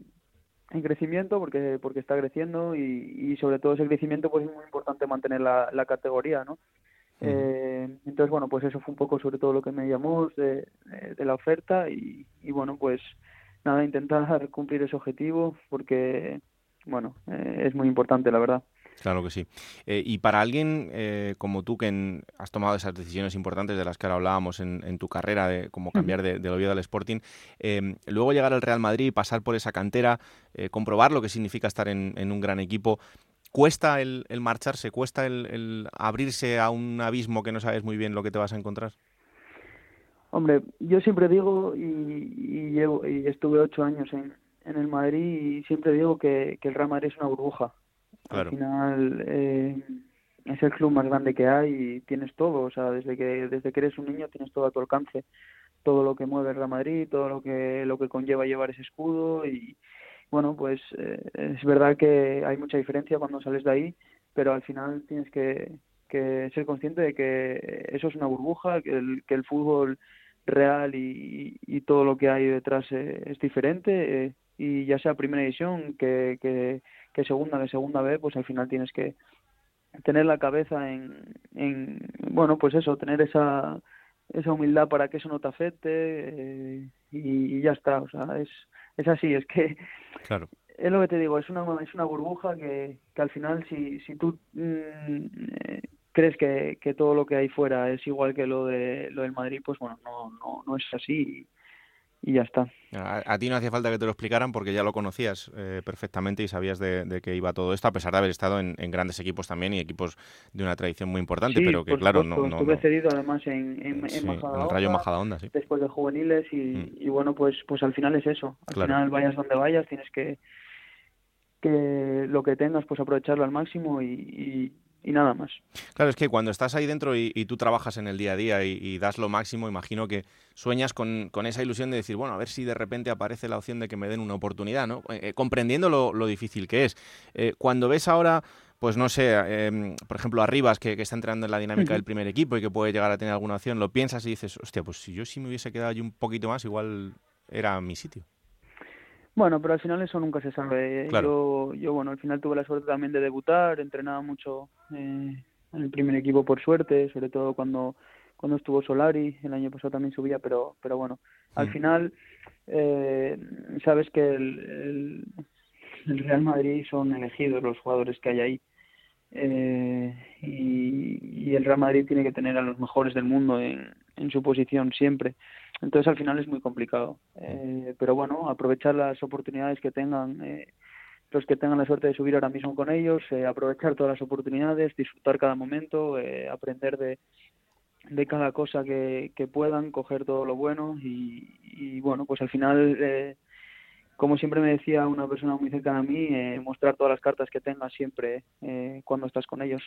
en crecimiento porque porque está creciendo y, y sobre todo ese crecimiento pues es muy importante mantener la, la categoría, ¿no? Eh, entonces, bueno, pues eso fue un poco sobre todo lo que me llamó de, de la oferta y, y, bueno, pues nada, intentar cumplir ese objetivo porque, bueno, eh, es muy importante, la verdad. Claro que sí. Eh, y para alguien eh, como tú que en, has tomado esas decisiones importantes de las que ahora hablábamos en, en tu carrera, de cómo cambiar de, del Oviedo al Sporting, eh, luego llegar al Real Madrid, pasar por esa cantera, eh, comprobar lo que significa estar en, en un gran equipo, ¿cuesta el, el marcharse, cuesta el, el, abrirse a un abismo que no sabes muy bien lo que te vas a encontrar? Hombre, yo siempre digo, y, y, llevo, y estuve ocho años en, en el Madrid, y siempre digo que, que el Real Madrid es una burbuja Claro. Al final eh, es el club más grande que hay y tienes todo, o sea, desde que desde que eres un niño tienes todo a tu alcance, todo lo que mueve el Real Madrid, todo lo que lo que conlleva llevar ese escudo y bueno, pues eh, es verdad que hay mucha diferencia cuando sales de ahí, pero al final tienes que, que ser consciente de que eso es una burbuja, que el, que el fútbol real y, y todo lo que hay detrás eh, es diferente eh, y ya sea primera división que, que que segunda de segunda B, pues al final tienes que tener la cabeza en, en bueno, pues eso, tener esa esa humildad para que eso no te afecte y, y, ya está, o sea, es, es así, es que claro. es lo que te digo, es una es una burbuja que, que al final si si tú mm, crees que, que todo lo que hay fuera es igual que lo de lo del Madrid, pues bueno, no no no es así y ya está. A, a, ti no hacía falta que te lo explicaran porque ya lo conocías eh, perfectamente y sabías de, de, que iba todo esto, a pesar de haber estado en, en, grandes equipos también y equipos de una tradición muy importante, sí, pero que claro, supuesto, no, no, Estuve cedido además en, en, sí, en Majadahonda, Rayo Majadahonda, sí. después de juveniles y, mm. y, bueno, pues pues al final es eso. Al claro. final vayas donde vayas, tienes que que lo que tengas pues aprovecharlo al máximo y, y y nada más. Claro, es que cuando estás ahí dentro y, y tú trabajas en el día a día y, y, das lo máximo, imagino que sueñas con, con, esa ilusión de decir, bueno, a ver si de repente aparece la opción de que me den una oportunidad, ¿no? Eh, comprendiendo lo, lo, difícil que es. Eh, cuando ves ahora pues no sé, eh, por ejemplo, Arribas, que, que, está entrando en la dinámica uh -huh. del primer equipo y que puede llegar a tener alguna opción, lo piensas y dices, hostia, pues si yo sí me hubiese quedado allí un poquito más, igual era mi sitio. Bueno, pero al final eso nunca se sabe. Claro. Yo, yo, bueno, al final tuve la suerte también de debutar, entrenaba mucho eh, en el primer equipo por suerte, sobre todo cuando cuando estuvo Solari, el año pasado también subía, pero pero bueno, al mm. final eh, sabes que el, el, el, Real Madrid son elegidos los jugadores que hay ahí. Eh, y, y el Real Madrid tiene que tener a los mejores del mundo en, en su posición siempre. Entonces al final es muy complicado. Eh, pero bueno, aprovechar las oportunidades que tengan eh, los que tengan la suerte de subir ahora mismo con ellos, eh, aprovechar todas las oportunidades, disfrutar cada momento, eh, aprender de, de cada cosa que, que puedan, coger todo lo bueno y, y bueno, pues al final eh, como siempre me decía una persona muy cercana a mí, eh, mostrar todas las cartas que tengas siempre eh, cuando estás con ellos.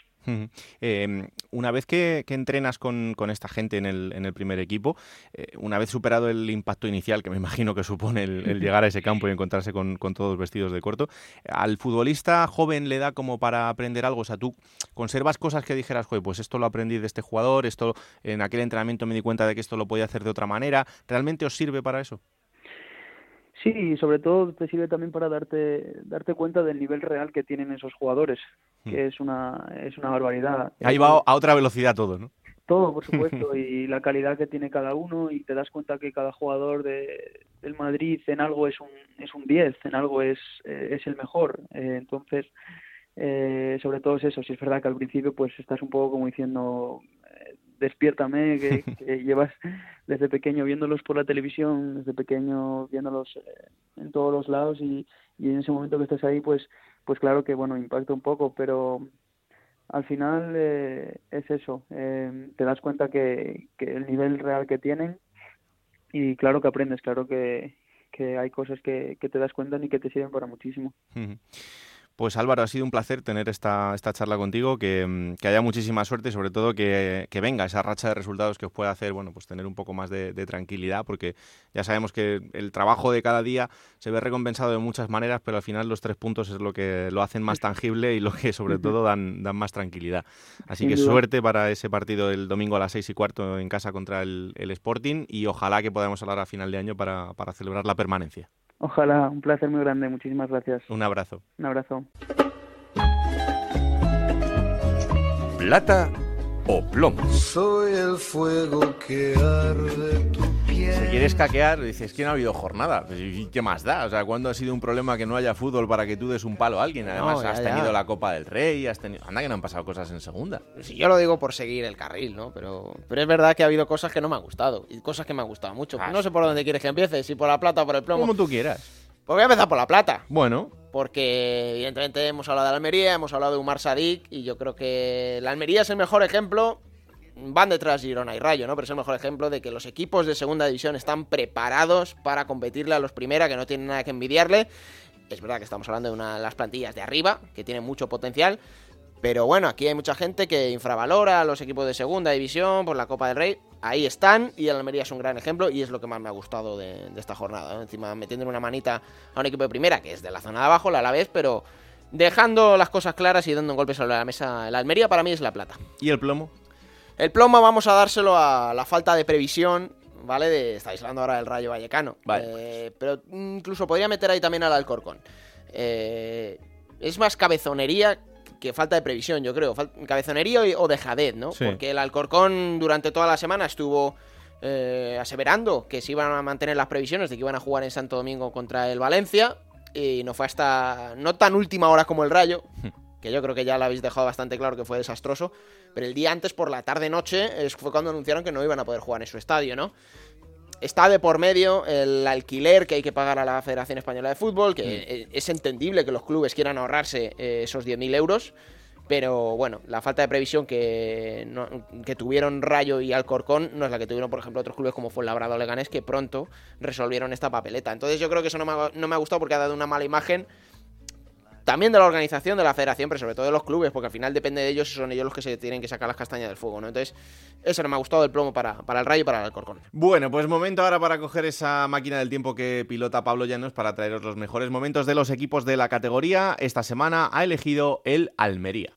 Eh, una vez que, entrenas con, esta gente en el, en el primer equipo, eh, una vez superado el impacto inicial, que me (laughs) imagino que supone el, llegar a ese campo y encontrarse con, con, todos vestidos de corto, ¿al futbolista joven le da como para aprender algo? O sea, tú conservas cosas que dijeras, Joder, pues esto lo aprendí de este jugador, esto en aquel entrenamiento me di cuenta de que esto lo podía hacer de otra manera. ¿Realmente os sirve para eso? Sí, y sobre todo te sirve también para darte darte cuenta del nivel real que tienen esos jugadores, que mm. es una es una barbaridad. Ahí va a otra velocidad todo, ¿no? todo, por supuesto, (laughs) y la calidad que tiene cada uno y te das cuenta que cada jugador de, del Madrid en algo es un es un 10, en algo es, eh, es el mejor. Eh, entonces, eh, sobre todo es eso. Si es verdad que al principio pues estás un poco como diciendo, despiértame, (laughs) que, llevas desde pequeño viéndolos por la televisión, desde pequeño viéndolos en todos los lados y, y en ese momento que estás ahí, pues, pues claro que bueno, impacta un poco, pero al final eh, es eso, eh, te das cuenta que, que, el nivel real que tienen y claro que aprendes, claro que, que hay cosas que, que, te das cuenta y que te sirven para muchísimo. Pues Álvaro, ha sido un placer tener esta, esta charla contigo, que, mm, que haya muchísima suerte y sobre todo que, que, venga esa racha de resultados que os pueda hacer, bueno, pues tener un poco más de, de, tranquilidad, porque ya sabemos que el trabajo de cada día se ve recompensado de muchas maneras, pero al final los tres puntos es lo que lo hacen más tangible y lo que sobre todo dan, dan más tranquilidad. Así que suerte para ese partido el domingo a las seis y cuarto en casa contra el, el Sporting y ojalá que podamos hablar a final de año para, para celebrar la permanencia. Ojalá, un placer muy grande. Muchísimas gracias. Un abrazo. Un abrazo. Plata o plomo. Soy el fuego que arde tu. Si quieres caquear, dices que no ha habido jornada. Pues, ¿Y qué más da? O sea, ¿cuándo ha sido un problema que no haya fútbol para que tú des un palo a alguien? Además, No, ya, has ya. tenido la Copa del Rey, has tenido... Anda que no han pasado cosas en segunda. Sí, yo lo digo por seguir el carril, ¿no? Pero, pero es verdad que ha habido cosas que no me han gustado y cosas que me han gustado mucho. Ah, no sé por dónde quieres que empiece, si por la plata o por el plomo. Como tú quieras. Pues voy a empezar por la plata. Bueno, Porque evidentemente hemos hablado de la Almería, hemos hablado de Umar Sadik y yo creo que la Almería es el mejor ejemplo. Van detrás Girona y Rayo, ¿no? Pero es el mejor ejemplo de que los equipos de segunda división están preparados para competirle a los primera, que no tienen nada que envidiarle. Es verdad que estamos hablando de una de las plantillas de arriba, que tienen mucho potencial. Pero bueno, aquí hay mucha gente que infravalora a los equipos de segunda división por la Copa del Rey. Ahí están y el Almería es un gran ejemplo y es lo que más me ha gustado de, esta jornada. Encima metiendo una manita a un equipo de primera que es de la zona de abajo, la Alavés, pero dejando las cosas claras y dando golpes sobre la mesa. El Almería para mí es la plata. ¿y el plomo? El plomo vamos a dárselo a la falta de previsión, ¿vale? De, estáis hablando ahora del Rayo Vallecano. Vale. Eh, pero incluso podría meter ahí también al Alcorcón. Eh, es más cabezonería que falta de previsión, yo creo. Cabezonería o dejadez, ¿no? Sí. Porque el Alcorcón durante toda la semana estuvo eh, aseverando que se iban a mantener las previsiones de que iban a jugar en Santo Domingo contra el Valencia. Y no fue hasta no tan última hora como el Rayo, que yo creo que ya lo habéis dejado bastante claro que fue desastroso. Pero el día antes, por la tarde-noche, fue cuando anunciaron que no iban a poder jugar en su estadio, ¿no? Está de por medio el alquiler que hay que pagar a la Federación Española de Fútbol, que eh, es entendible que los clubes quieran ahorrarse eh, esos 10.000 euros, pero bueno, la falta de previsión que, no- que tuvieron Rayo y Alcorcón no es la que tuvieron, por ejemplo, otros clubes como fue Labrado o Leganés, que pronto resolvieron esta papeleta. Entonces yo creo que eso no me, ha, no me ha gustado porque ha dado una mala imagen también de la organización, de la federación, pero sobre todo de los clubes, porque al final depende de ellos y son ellos los que se tienen que sacar las castañas del fuego, ¿no? Entonces, eso no me ha gustado del plomo para, para el Rayo y para el Alcorcón. Bueno, pues momento ahora para coger esa máquina del tiempo que pilota Pablo Llanos para traeros los mejores momentos de los equipos de la categoría. Esta semana ha elegido el Almería.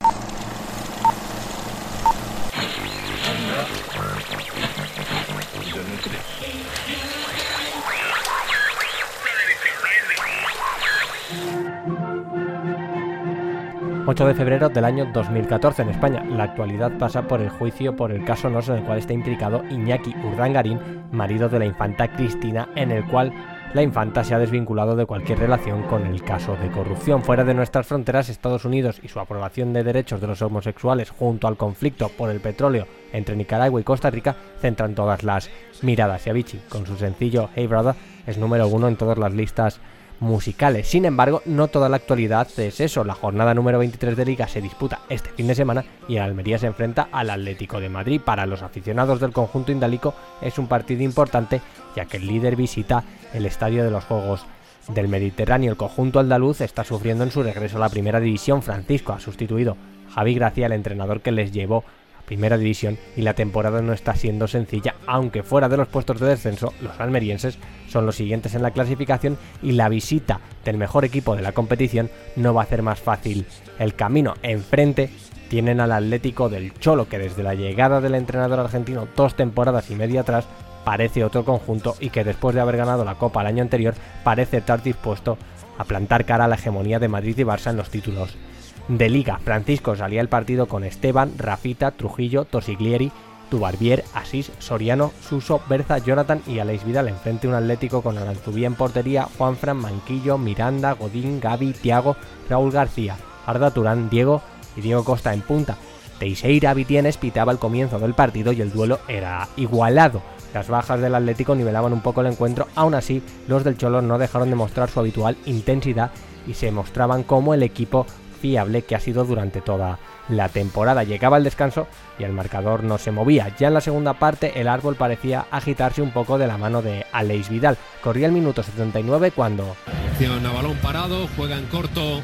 8 de febrero del año 2014 en España. La actualidad pasa por el juicio por el caso Nos en el cual está implicado Iñaki Urdangarín, marido de la infanta Cristina, en el cual la infanta se ha desvinculado de cualquier relación con el caso de corrupción. Fuera de nuestras fronteras, Estados Unidos y su aprobación de derechos de los homosexuales junto al conflicto por el petróleo entre Nicaragua y Costa Rica centran todas las miradas. Y Avicii, con su sencillo Hey Brother, es número uno en todas las listas musicales. Sin embargo, no toda la actualidad es eso. La jornada número 23 de Liga se disputa este fin de semana y el Almería se enfrenta al Atlético de Madrid. Para los aficionados del conjunto indalico es un partido importante ya que el líder visita el estadio de los Juegos del Mediterráneo. El conjunto andaluz está sufriendo en su regreso a la primera división. Francisco ha sustituido Javi Gracia, el entrenador que les llevó primera división y la temporada no está siendo sencilla, aunque fuera de los puestos de descenso, los almerienses son los siguientes en la clasificación y la visita del mejor equipo de la competición no va a hacer más fácil el camino. Enfrente tienen al Atlético del Cholo, que desde la llegada del entrenador argentino dos temporadas y media atrás parece otro conjunto y que después de haber ganado la Copa el año anterior parece estar dispuesto a plantar cara a la hegemonía de Madrid y Barça en los títulos de liga. Francisco salía el partido con Esteban, Rafita, Trujillo, Tosiglieri Dubarbier, Asís, Soriano, Suso, Berza, Jonathan y Aleix Vidal. Enfrente un Atlético con Aranzubía en portería, Juanfran, Manquillo, Miranda, Godín, Gaby, Tiago, Raúl García, Arda Turán, Diego y Diego Costa en punta. Teixeira Vitienes pitaba el comienzo del partido y el duelo era igualado. Las bajas del Atlético nivelaban un poco el encuentro, aún así los del Cholo no dejaron de mostrar su habitual intensidad y se mostraban como el equipo fiable que ha sido durante toda la temporada. Llegaba el descanso y el marcador no se movía. Ya en la segunda parte el árbol parecía agitarse un poco de la mano de Aleix Vidal. Corría el minuto 79 cuando... A balón parado, juega en corto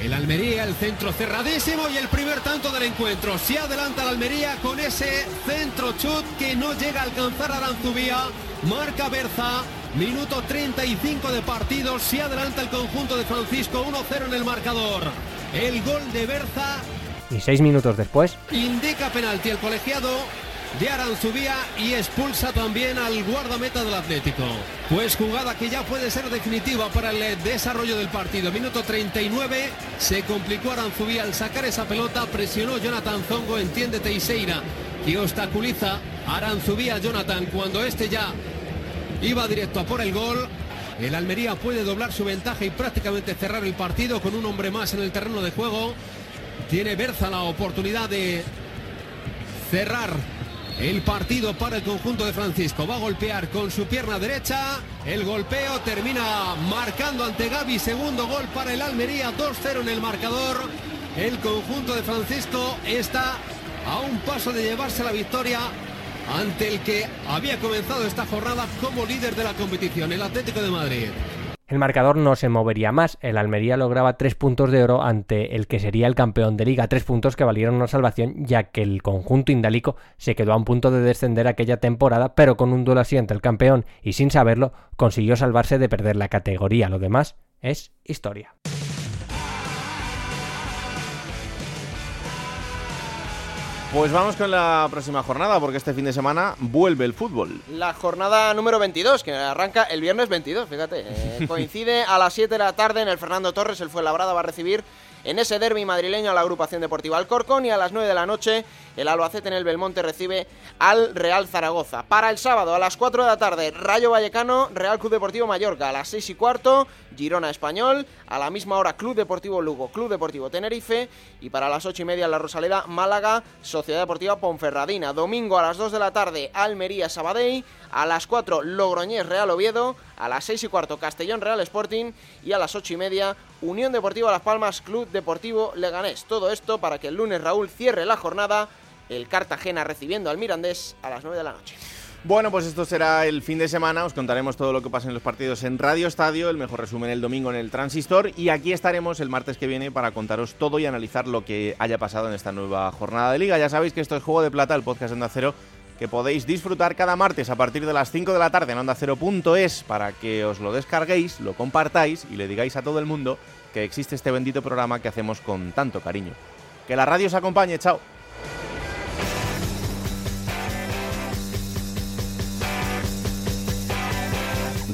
el Almería, el centro cerradísimo y el primer tanto del encuentro. Se adelanta el Almería con ese centro chut que no llega a alcanzar a Aranzubía. Marca Berza. Minuto 35 de partido. Se adelanta el conjunto de Francisco. 1-0 en el marcador. El gol de Berza. Y seis minutos después. Indica penalti el colegiado de Aranzubía y expulsa también al guardameta del Atlético. Pues jugada que ya puede ser definitiva para el desarrollo del partido. Minuto 39, se complicó Aranzubía al sacar esa pelota, presionó Jonathan Zongo, entiende Teixeira, y obstaculiza Aranzubía Jonathan cuando este ya iba directo a por el gol. El Almería puede doblar su ventaja y prácticamente cerrar el partido con un hombre más en el terreno de juego. Tiene Berza la oportunidad de cerrar el partido para el conjunto de Francisco. Va a golpear con su pierna derecha. El golpeo termina marcando ante Gaby. Segundo gol para el Almería. 2-0 en el marcador. El conjunto de Francisco está a un paso de llevarse la victoria ante el que había comenzado esta jornada como líder de la competición, el Atlético de Madrid. El marcador no se movería más. El Almería lograba tres puntos de oro ante el que sería el campeón de liga. Tres puntos que valieron una salvación, ya que el conjunto indalico se quedó a un punto de descender aquella temporada, pero con un duelo así ante el campeón y sin saberlo, consiguió salvarse de perder la categoría. Lo demás es historia. Pues vamos con la próxima jornada, porque este fin de semana vuelve el fútbol. La jornada número 22, que arranca el viernes 22, fíjate. Eh, (laughs) coincide a las 7 de la tarde en el Fernando Torres, el Fuenlabrada va a recibir en ese derby madrileño a la agrupación deportiva Alcorcón y a las 9 de la noche el Albacete en el Belmonte recibe al Real Zaragoza. Para el sábado a las 4 de la tarde, Rayo Vallecano, Real Club Deportivo Mallorca. A las 6 y cuarto, Girona Español. A la misma hora, Club Deportivo Lugo, Club Deportivo Tenerife. Y para las 8 y media, La Rosaleda, Málaga, Sociedad Deportiva Ponferradina. Domingo a las 2 de la tarde, Almería Sabadell. A las 4, Logroñés Real Oviedo. A las 6 y cuarto, Castellón Real Sporting. Y a las 8 y media, Unión Deportiva Las Palmas, Club Deportivo Leganés. Todo esto para que el lunes Raúl cierre la jornada el Cartagena recibiendo al Mirandés a las 9 de la noche. Bueno, pues esto será el fin de semana. Os contaremos todo lo que pasa en los partidos en Radio Estadio, el mejor resumen el domingo en el Transistor. Y aquí estaremos el martes que viene para contaros todo y analizar lo que haya pasado en esta nueva jornada de liga. Ya sabéis que esto es Juego de Plata, el podcast de Onda Cero, que podéis disfrutar cada martes a partir de las 5 de la tarde en Onda Cero.es para que os lo descarguéis, lo compartáis y le digáis a todo el mundo que existe este bendito programa que hacemos con tanto cariño. Que la radio os acompañe, chao.